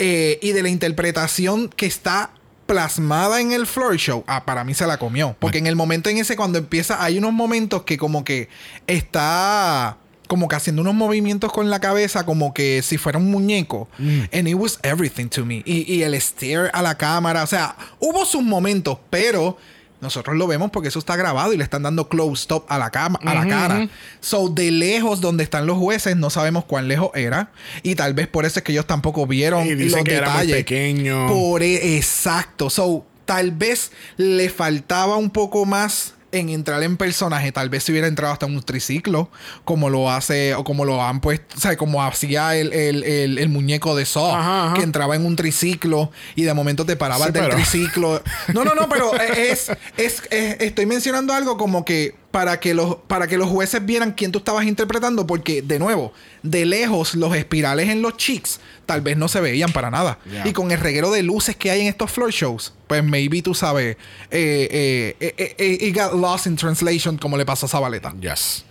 eh, y de la interpretación que está plasmada en el floor show, ah, para mí se la comió. Porque en el momento en ese, cuando empieza, hay unos momentos que como que está como que haciendo unos movimientos con la cabeza, como que si fuera un muñeco. And it was everything to me. Y, y el stare a la cámara, o sea, hubo sus momentos, pero nosotros lo vemos porque eso está grabado y le están dando close up a la, cama, a la cara. So, de lejos donde están los jueces, no sabemos cuán lejos era. Y tal vez por eso es que ellos tampoco vieron Y dicen los que era muy detalles. pequeño. Por e- exacto. So, tal vez le faltaba un poco más en entrar en personaje. Tal vez si hubiera entrado hasta en un triciclo, como lo hace, o como lo han puesto, o sea, como hacía el, el- el- el muñeco de Saw, Ajá, ajá. que entraba en un triciclo y de momento te parabas Sí, del pero- triciclo. No, no, no, pero es, es, es- estoy mencionando algo como que para que los para que los jueces vieran quién tú estabas interpretando, porque de nuevo, de lejos los espirales en los cheeks tal vez no se veían para nada. Yeah. Y con el reguero de luces que hay en estos floor shows, pues maybe tú sabes, eh, eh, eh, eh, it got lost in translation como le pasó a Zabaleta. Yes.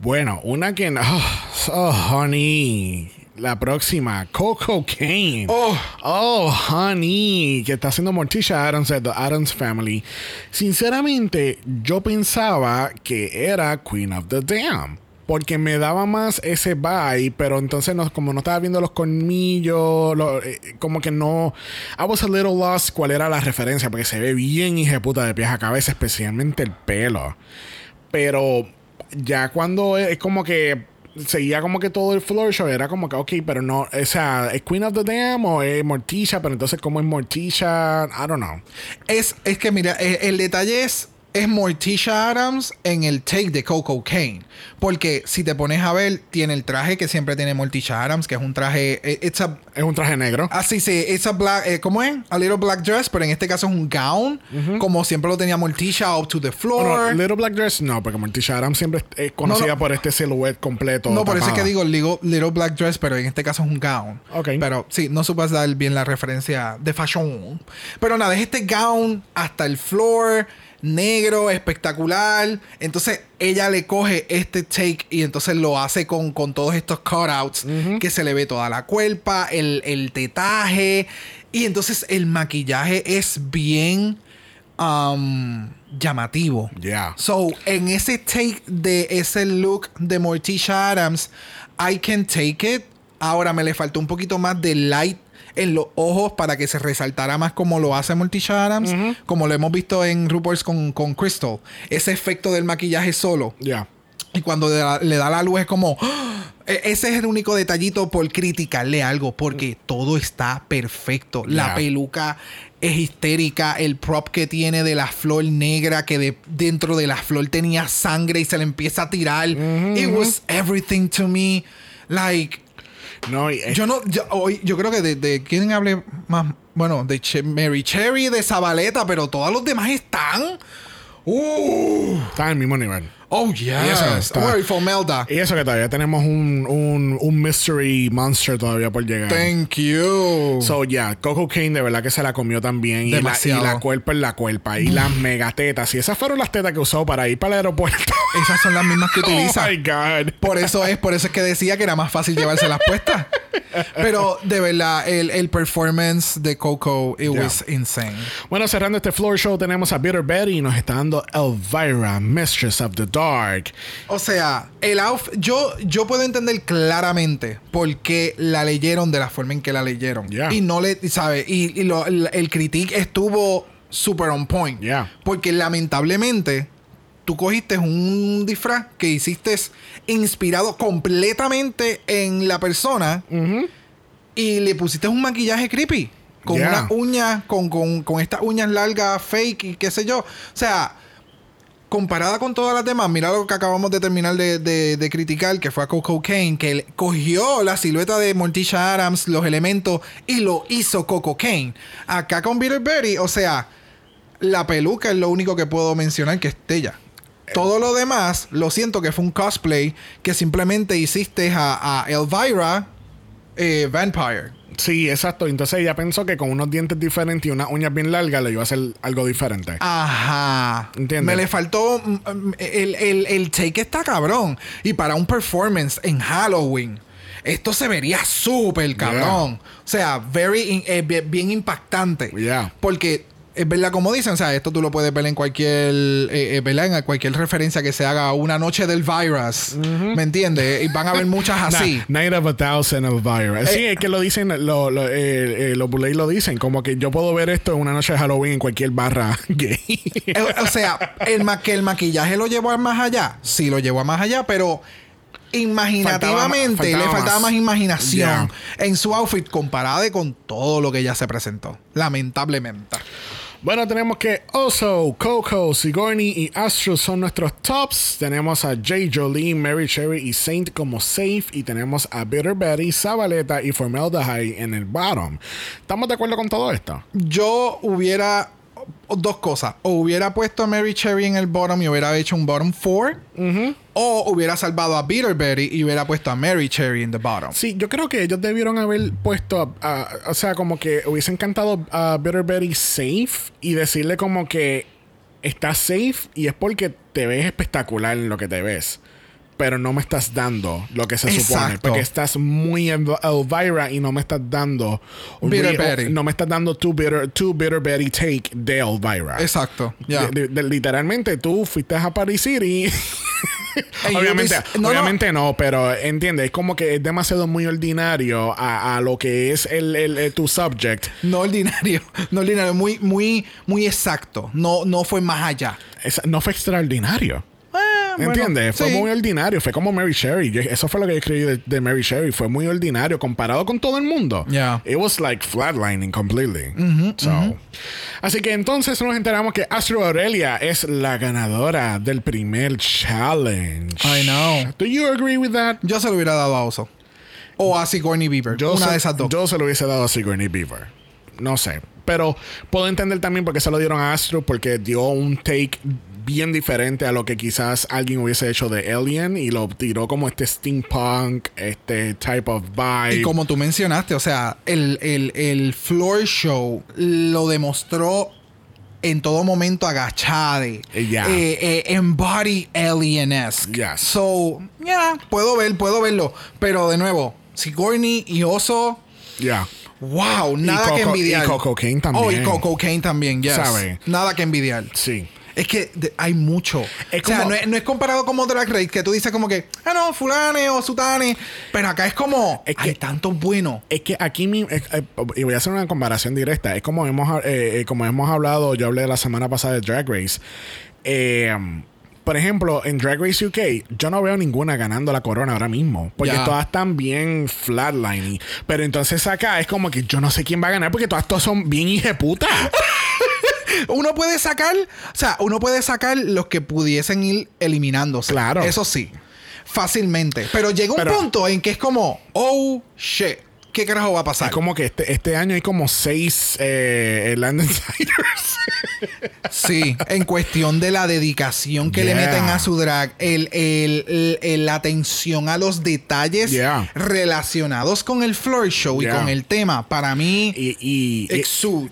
Bueno, una que. Oh, oh, honey. La próxima, Coco Kane. Oh. Oh, honey. Que está haciendo Morticia Adams de The Adams Family. Sinceramente, yo pensaba que era Queen of the Dam. Porque me daba más ese vibe, pero entonces no, como no estaba viendo los colmillos, lo- eh, como que no. I was a little lost cuál era la referencia, porque se ve bien puta de pies a cabeza, especialmente el pelo. Pero ya cuando es como que seguía como que todo el floor show, era como que, ok, pero no, o sea, ¿es Queen of the Dam o es Morticia? Pero entonces, ¿cómo es Morticia? I don't know. Es, es que mira, el, el detalle es, es Morticia Adams en el take de Coco Kane. Porque si te pones a ver, tiene el traje que siempre tiene Morticia Adams, que es un traje. eh, It's a, Es un traje negro. Así sí, it's a black, eh, ¿cómo es? A little black dress, pero en este caso es un gown, como siempre lo tenía Morticia up to the floor. Bueno, Little Black Dress, no, porque Morticia Adams siempre es conocida No, no. por este silhouette completo. no, por eso es que digo little, little black dress, pero en este caso es un gown. Ok. Pero sí, no supas dar bien la referencia de fashion. Pero nada, es este gown hasta el floor, negro, espectacular. Entonces ella le coge este take y entonces lo hace con, con todos estos cutouts que se le ve toda la cuerpa, el, el tetaje. Y entonces el maquillaje es bien um, llamativo. Yeah. So, en ese take de ese look de Morticia Adams, I can take it. Ahora me le faltó un poquito más de light en los ojos para que se resaltara más como lo hace Morticia Adams, como lo hemos visto en RuPaul's con, con Crystal. Ese efecto del maquillaje solo. Ya. Y cuando le da, le da la luz es como... ¡ah! E- Ese es el único detallito por criticarle algo, porque todo está perfecto. La Yeah. peluca es histérica, el prop que tiene de la flor negra, que de- dentro de la flor tenía sangre y se le empieza a tirar. It was everything to me. Like, No, es- yo no, yo, hoy- yo creo que de, de quién hable más, bueno, de Che- Mary Cherry, de Zabaleta, pero todos los demás están. Uh, está al mismo nivel. Oh Y eso está- Oh, y eso que todavía tenemos un, un, un mystery monster todavía por llegar. Thank you. So, yeah, Coco Kane de verdad que se la comió también. Y la, y la cuerpa en la cuerpa. Y las megatetas. Y esas fueron las tetas que usó para ir para el aeropuerto. Esas son las mismas que utiliza. Oh my God. Por eso es, por eso es que decía que era más fácil llevarse las puestas. Pero de verdad, el, el performance de Coco, it Yeah. was insane. Bueno, cerrando este floor show, tenemos a Bitter Betty y nos está dando Elvira, Mistress of the Dark. O sea, el outfit, yo, yo puedo entender claramente por qué la leyeron de la forma en que la leyeron. Yeah. Y no le, ¿sabes? Y, y lo- el, el critique estuvo super on point. Yeah. Porque lamentablemente, tú cogiste un disfraz que hiciste inspirado completamente en la persona y le pusiste un maquillaje creepy. Con Yeah. una uña, con, con, con estas uñas largas, fake y qué sé yo. O sea, comparada con todas las demás, mira lo que acabamos de terminar de, de- de criticar, que fue a Coco Kane, que cogió la silueta de Morticia Adams, los elementos, y lo hizo Coco Kane. Acá con Bitter Betty, o sea, la peluca es lo único que puedo mencionar que es de ella. Todo lo demás, lo siento que fue un cosplay que simplemente hiciste a, a Elvira eh, Vampire. Sí, exacto. Entonces ella pensó que con unos dientes diferentes y unas uñas bien largas le iba a hacer algo diferente. Ajá. ¿Entiendes? Me le faltó. mm, mm, El, el, el take está cabrón. Y para un performance en Halloween, esto se vería súper cabrón. O sea, very in- eh, bien, bien impactante. Yeah. Porque. Es verdad, como dicen, o sea, esto tú lo puedes ver en cualquier, eh, eh, ¿verdad? En cualquier referencia que se haga a una noche del virus. ¿Me entiendes? Y van a haber muchas así. Nah, Night of a Thousand Elvira. sí, Eh, es que lo dicen, lo, lo, eh, los Bullet lo dicen, como que yo puedo ver esto en una noche de Halloween en cualquier barra gay. O sea, el ma- que el maquillaje lo llevó a más allá, sí lo llevó a más allá, pero imaginativamente Faltaba- le faltaba más. más, imaginación Ya. en su outfit comparada con todo lo que ella se presentó. Lamentablemente. Bueno, tenemos que Oso, Coco, Sigourney y Astro son nuestros tops. Tenemos a Jay Jolie, Mary Cherry y Saint como safe. Y tenemos a Bitter Betty, Zabaleta y Formaldehyde en el bottom. ¿Estamos de acuerdo con todo esto? Yo hubiera dos cosas. O hubiera puesto a Mary Cherry en el bottom y hubiera hecho un bottom four. O hubiera salvado a Bitter Betty y hubiera puesto a Mary Cherry en the bottom. Sí, yo creo que ellos debieron haber puesto, a- a- o sea, como que hubiesen cantado a Bitter Betty safe y decirle como que estás safe y es porque te ves espectacular en lo que te ves. Pero no me estás dando lo que se supone. Porque estás muy El- Elvira y no me estás dando. Bitter Betty. No me estás dando tu bitter, tu bitter Betty take de Elvira. Exacto. Ya. De- de- de- literalmente tú fuiste a Paris City. Obviamente, no, obviamente no. pero entiende, es como que es demasiado muy ordinario a, a lo que es el, el- el- tu subject. No ordinario. No ordinario. Muy, muy, muy exacto. No, no fue más allá. Es- no fue extraordinario. ¿Entiendes? Fue sí. muy ordinario. Fue como Mary Sherry. Yo- eso fue lo que yo escribí de, de Mary Sherry. Fue muy ordinario comparado con todo el mundo. Yeah. It was like flatlining completely. So, Así que entonces nos enteramos que Astro Aurelia es la ganadora del primer challenge. I know. Do you agree with that? Yo se lo hubiera dado a Oso. O a Sigourney Beaver. Yo una se, de esas dos. Yo se lo hubiese dado a Sigourney Beaver. No sé. Pero puedo entender también por qué se lo dieron a Astro, porque dio un take bien diferente a lo que quizás alguien hubiese hecho de Alien y lo tiró como este steampunk, este type of vibe. y como tú mencionaste, o sea, el, el, el floor show lo demostró en todo momento agachade. Eh, ya. Eh, eh, embody alien-esque. Yes. So, yeah, puedo ver, puedo verlo. Pero de nuevo, Sigourney y Oso, Ya. wow, nada Coco- que envidiar. y Coco Kane también. Oh, y Coco Kane también, yes. Sabe. Nada que envidiar. Sí. Es que de- hay mucho. Es o sea, no es, no es comparado como Drag Race, que tú dices como que, ah, no, fulane o sutane. Pero acá es como, Es que- hay tantos buenos. Es que aquí eh, y voy a hacer una comparación directa. Es como hemos eh, eh, como hemos hablado, yo hablé la semana pasada de Drag Race. Eh, por ejemplo, en Drag Race UK, yo no veo ninguna ganando la corona ahora mismo. Porque todas están bien flatlining. Pero entonces acá es como que yo no sé quién va a ganar porque todas, todas son bien hijeputas. Uno puede sacar, o sea, uno puede sacar los que pudiesen ir eliminándose. Claro. Eso sí, fácilmente. Pero llega un Pero- punto en que es como, oh, shit, ¿qué carajo va a pasar? es como que este, este año hay como seis eh, Landinsiders. Sí, en cuestión de la dedicación que le meten a su drag, el, el- la atención a los detalles Yeah. relacionados con el floor show y con el tema, para mí, Y, y,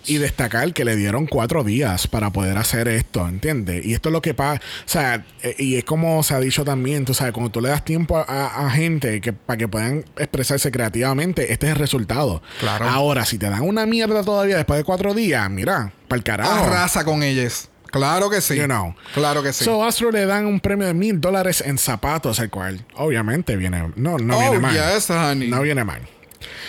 y, destacar que le dieron cuatro días para poder hacer esto, ¿entiendes? Y esto es lo que pasa, o sea, eh, y es como se ha dicho también, tú sabes, cuando tú le das tiempo a gente que para que puedan expresarse creativamente, este es el resultado. Claro. Ahora, si te dan una mierda todavía después de cuatro días, mira, para el carajo. arrasa con ellas. Claro que sí. You know. Claro que sí. So, Astro le dan un premio de mil dólares en zapatos, el cual obviamente viene, no, no Oh, viene mal. yes, honey. No viene mal.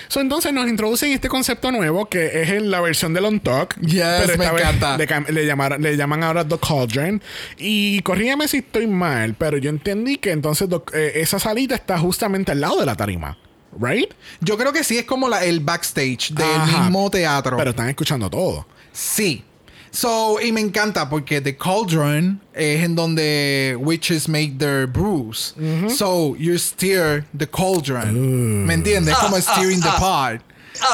So, entonces nos introducen este concepto nuevo que es en la versión del On Talk. Yes, pero me esta vez encanta. Le, llamaron- le llaman ahora The Cauldron. Y corrígeme si estoy mal, pero yo entendí que entonces eh, esa salita está justamente al lado de la tarima. ¿Right? Yo creo que sí es como la- el backstage del Ajá. mismo teatro. Pero están escuchando todo. Sí. So, y me encanta porque The Cauldron es en donde witches make their brews. So, you steer the cauldron. ¿Me entiendes? Como steering the pot.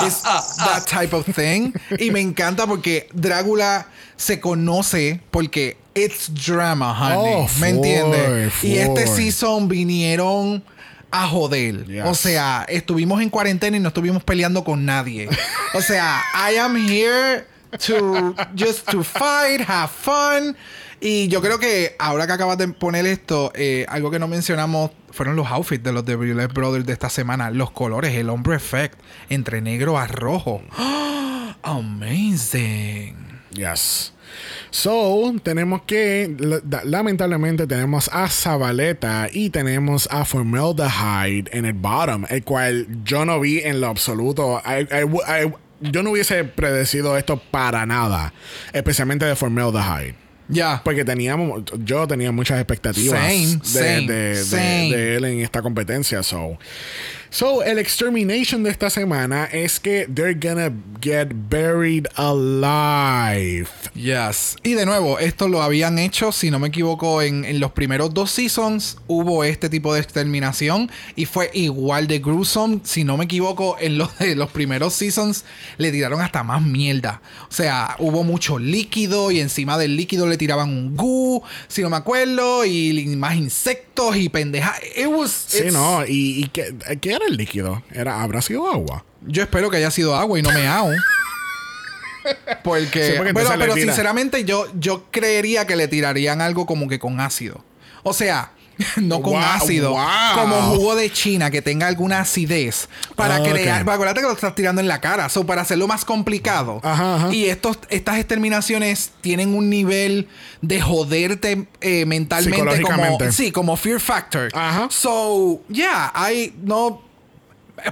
It's that type of thing. Y me encanta porque Drácula se conoce porque it's drama, honey. Oh, ¿Me entiendes? Y este season vinieron a joder. Yes. O sea, estuvimos en cuarentena y no estuvimos peleando con nadie. O sea, I am here to just to fight, have fun. Y yo creo que ahora que acabas de poner esto, eh, algo que no mencionamos fueron los outfits de los de Violet Brothers de esta semana. Los colores, el hombre effect, entre negro a rojo. Amazing. Yes. So, tenemos que, lamentablemente, tenemos a Zabaleta y tenemos a Formaldehyde en el bottom, el cual yo no vi en lo absoluto. I- I I- yo no hubiese predecido esto para nada, especialmente de Formaldehyde. Ya. Porque teníamos, yo tenía muchas expectativas Same, de, same, de- de- same. de él en esta competencia. So. So, el extermination de esta semana es que they're gonna get buried alive. Yes. Y de nuevo, esto lo habían hecho, si no me equivoco, en, en los primeros dos seasons hubo este tipo de exterminación y fue igual de gruesome. Si no me equivoco, en los, de los primeros seasons le tiraron hasta más mierda. O sea, hubo mucho líquido y encima del líquido le tiraban un goo, si no me acuerdo, y más insectos y pendeja. It was. Sí, no, y, y ¿qué, qué era el líquido? Era, ¿Habrá sido agua? Yo espero que haya sido agua y no meao. Porque, Sí, porque pero, le pero sinceramente yo, yo creería que le tirarían algo como que con ácido. O sea, no con Wow, ácido, wow. como jugo de China que tenga alguna acidez para Ah, crear. Para acuérdate que lo estás tirando en la cara, so, para hacerlo más complicado. Ajá, ajá. Y estos, estas exterminaciones tienen un nivel de joderte eh, mentalmente como sí, como fear factor. Ajá. So, yeah, I no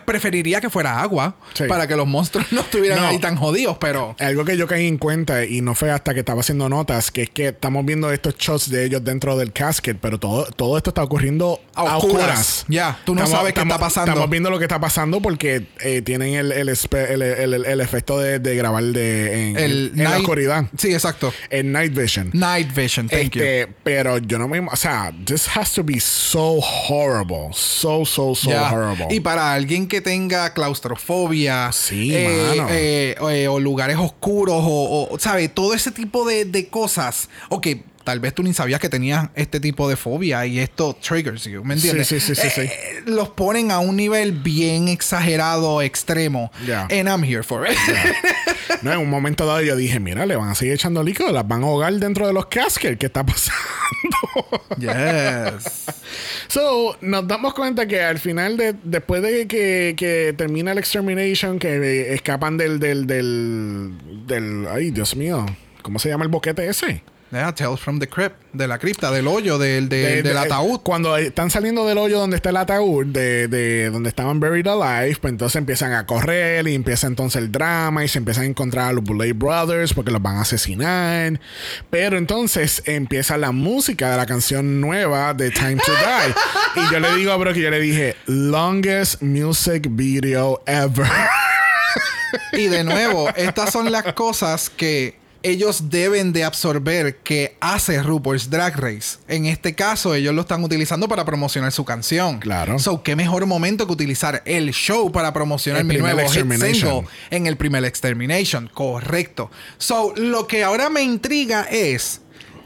preferiría que fuera agua Sí. para que los monstruos no estuvieran No. ahí tan jodidos, pero Algo que yo caí en cuenta y no fue hasta que estaba haciendo notas, que es que estamos viendo estos shots de ellos dentro del casket, pero todo, todo esto está ocurriendo A oscuras. oscuras. Ya, tú no sabes qué está pasando. Estamos viendo lo que está pasando porque eh, tienen el, el, el- el- efecto de, de grabar de, en, la oscuridad. Sí, exacto. En night vision. Night vision, thank you. Este, pero yo no me o sea, this has to be so horrible, so so so horrible. Y para alguien que tenga claustrofobia Sí, eh, eh, eh, o lugares oscuros o, o, ¿sabe? Todo ese tipo de, de cosas. Ok, tal vez tú ni sabías que tenías este tipo de fobia y esto triggers you, ¿me entiendes? Sí, sí, sí, sí, sí. Eh, Los ponen a un nivel bien exagerado, extremo. Ya. And I'm here for it. no, en un momento dado yo dije, mira, le van a seguir echando líquido, las van a ahogar dentro de los caskets. ¿Qué está pasando? Yes. So, nos damos cuenta que al final, de, después de que, que termina el extermination, que eh, escapan del, del, del, del. Ay, Dios mío. ¿Cómo se llama el boquete ese? Yeah, Tales from the Crypt. De la cripta, del hoyo, del, del, De- del de- ataúd. Cuando están saliendo del hoyo donde está el ataúd, de, de donde estaban buried alive, pues entonces empiezan a correr y empieza entonces el drama y se empiezan a encontrar a los Bullet Brothers porque los van a asesinar. Pero entonces empieza la música de la canción nueva de Time to Die. y yo le digo a Bro que yo le dije, longest music video ever. Y de nuevo, estas son las cosas que ellos deben de absorber que hace RuPaul's Drag Race. En este caso, ellos lo están utilizando para promocionar su canción. Claro. So, qué mejor momento que utilizar el show para promocionar El mi primer nuevo hit single en el primer Extermination. Correcto. So, lo que ahora me intriga es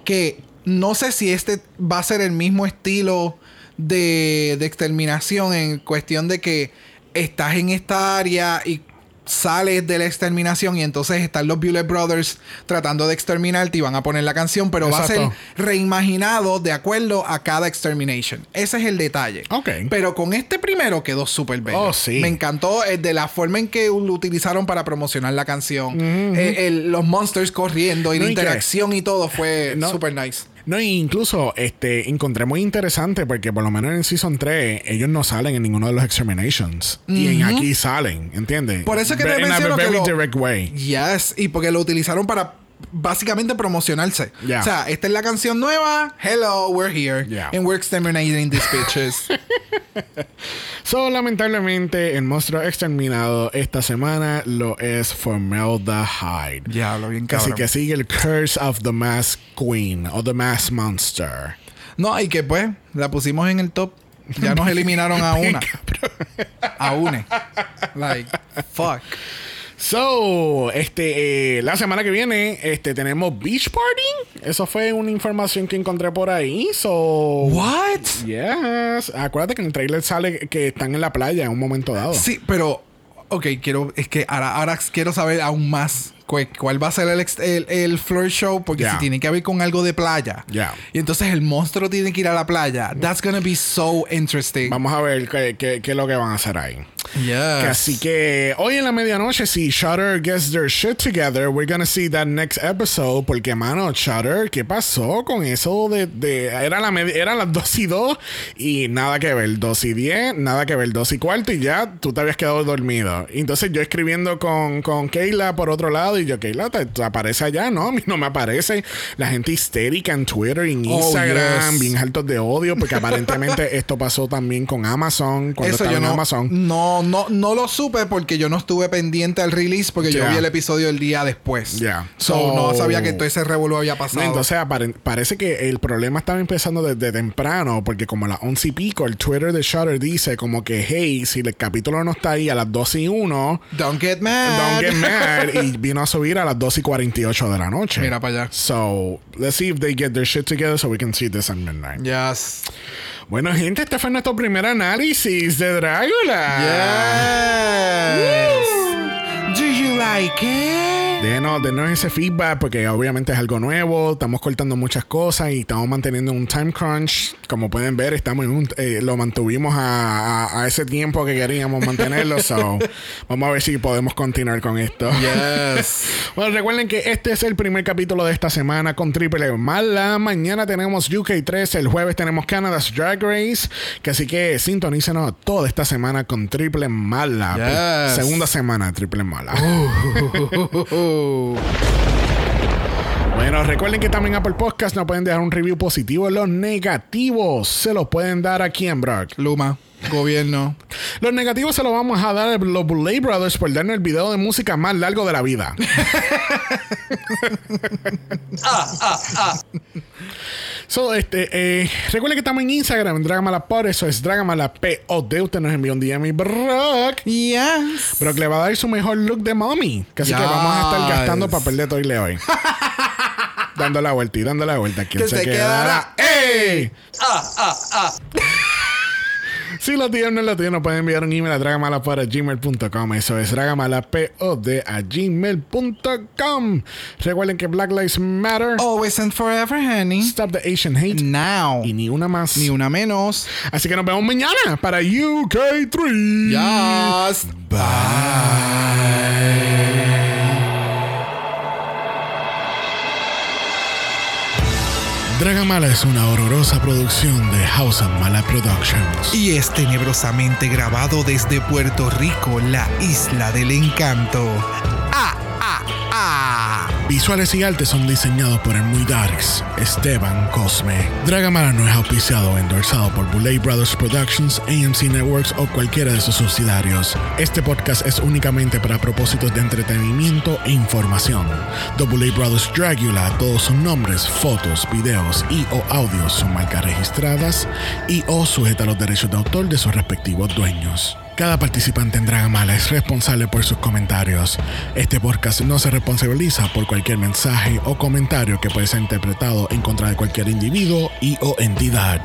que no sé si este va a ser el mismo estilo de, de exterminación en cuestión de que estás en esta área y sales de la exterminación y entonces están los Bullet Brothers tratando de exterminarte y van a poner la canción, pero va a ser reimaginado de acuerdo a cada extermination. Ese es el detalle. Ok. Pero con este primero quedó súper bello. Oh, sí. Me encantó eh, de la forma en que lo utilizaron para promocionar la canción. Eh, el- los monsters corriendo y No, la y interacción y todo fue No. súper nice. No, y incluso este, encontré muy interesante porque por lo menos en Season 3 ellos no salen en ninguno de los Exterminations. Y en aquí salen, ¿entiendes? Por eso es que te en a menciono que lo- direct way. Yes, y porque lo utilizaron para básicamente promocionarse. Yeah. O sea, esta es la canción nueva. Hello, we're here. Yeah. And we're exterminating these bitches. So, lamentablemente, el monstruo exterminado esta semana lo es Formaldehyde. Diablo, bien Así cabrón. que sigue el Curse of the Mask Queen o the Mask Monster. No, y que pues, la pusimos en el top. Ya nos eliminaron a una. a una. Like, fuck. So, este, eh, la semana que viene, este, tenemos Beach Party. Eso fue una información que encontré por ahí. So, What? Yes. Acuérdate que en el trailer sale que están en la playa en un momento dado. Sí, pero. Ok, quiero. Es que ahora, ahora quiero saber aún más. Cu- ¿Cuál va a ser el, el, el floor show? Porque Yeah. si tiene que ver con algo de playa. Yeah. Y entonces el monstruo tiene que ir a la playa. That's gonna be so interesting. Vamos a ver qué, qué- qué es lo que van a hacer ahí. Yes. Así que hoy en la medianoche, si Shutter gets their shit together, we're gonna see that next episode. Porque, mano, Shutter, ¿qué pasó con eso de. de- era la eran las 2 y 2 y nada que ver. 2 y 10, nada que ver. 2 y cuarto y ya tú te habías quedado dormido. Entonces yo escribiendo con, con Keila por otro lado y yo, Keila, ¿te, te aparece allá? No, a mí no me aparece. La gente histérica en Twitter en Oh, Instagram, yes. bien altos de odio, porque aparentemente esto pasó también con Amazon. Cuando Eso estaba yo en no, Amazon. no, no, no lo supe porque yo no estuve pendiente al release porque yo Ya. vi el episodio el día después. Ya. So, So- no sabía que todo ese revuelo había pasado. entonces parece que el problema estaba empezando desde temprano, porque como a las 11 y pico, el Twitter de Shutter dice como que, hey, si el capítulo no está ahí a las 12 y 1, Don't get mad. don't get mad. y vino subir a las 12 y 48 de la noche. Mira para allá. So, let's see if they get their shit together so we can see this at midnight. Yes. Bueno, gente, este fue nuestro primer análisis de Drácula. Yes. Do you like it? Denos, denos ese feedback porque obviamente es algo nuevo, estamos cortando muchas cosas y estamos manteniendo un time crunch. Como pueden ver, estamos en un- eh, lo mantuvimos a, a- a ese tiempo que queríamos mantenerlo. so, vamos a ver si podemos continuar con esto. Yes. Bueno, recuerden que este es el primer capítulo de esta semana con Triple Mala. Mañana tenemos UK3, el jueves tenemos Canada's Drag Race. Que así que sintonícenos toda esta semana con Triple Mala. Yes. Segunda semana de Triple Mala. Bueno, recuerden que también Apple Podcast nos pueden dejar un review positivo. Los negativos se los pueden dar aquí en Brock. Luma, gobierno. Los negativos se los vamos a dar a los Bullet Brothers por darnos el video de música más largo de la vida. So, este, eh, recuerden que estamos en Instagram, en Dragamalapod, eso es Dragamalapod. Usted nos envió un DM y Brock. Yes. Brock le va a dar su mejor look de mommy. Que así que Yes. vamos a estar gastando papel de toile hoy. dando la vuelta y dando la vuelta. ¿Quién Que se, se quedará? quedará? ¡Ey! Sí, Si lo tienen, no lo tienen, nos pueden enviar un email a dragamala para gmail.com. Eso es dragamalapod a gmail.com. Recuerden que Black Lives Matter. Always and forever, honey. Stop the Asian hate. Now. Y ni una más. Ni una menos. Así que nos vemos mañana para UK3. Yes. Dragamala es una horrorosa producción de House of Mala Productions. Y es tenebrosamente grabado desde Puerto Rico, la isla del encanto. ¡Ah, ah, ah! Visuales y artes son diseñados por el muy darks, Esteban Cosme. Dragamala no es auspiciado o endorsado por Bullet Brothers Productions, AMC Networks o cualquiera de sus subsidiarios. Este podcast es únicamente para propósitos de entretenimiento e información. The Bullet Brothers Dragula, todos sus nombres, fotos, videos y o audios son marcas registradas y o sujeta a los derechos de autor de sus respectivos dueños. Cada participante en Dragamala es responsable por sus comentarios. Este podcast no se responsabiliza por cualquier mensaje o comentario que puede ser interpretado en contra de cualquier individuo y o entidad.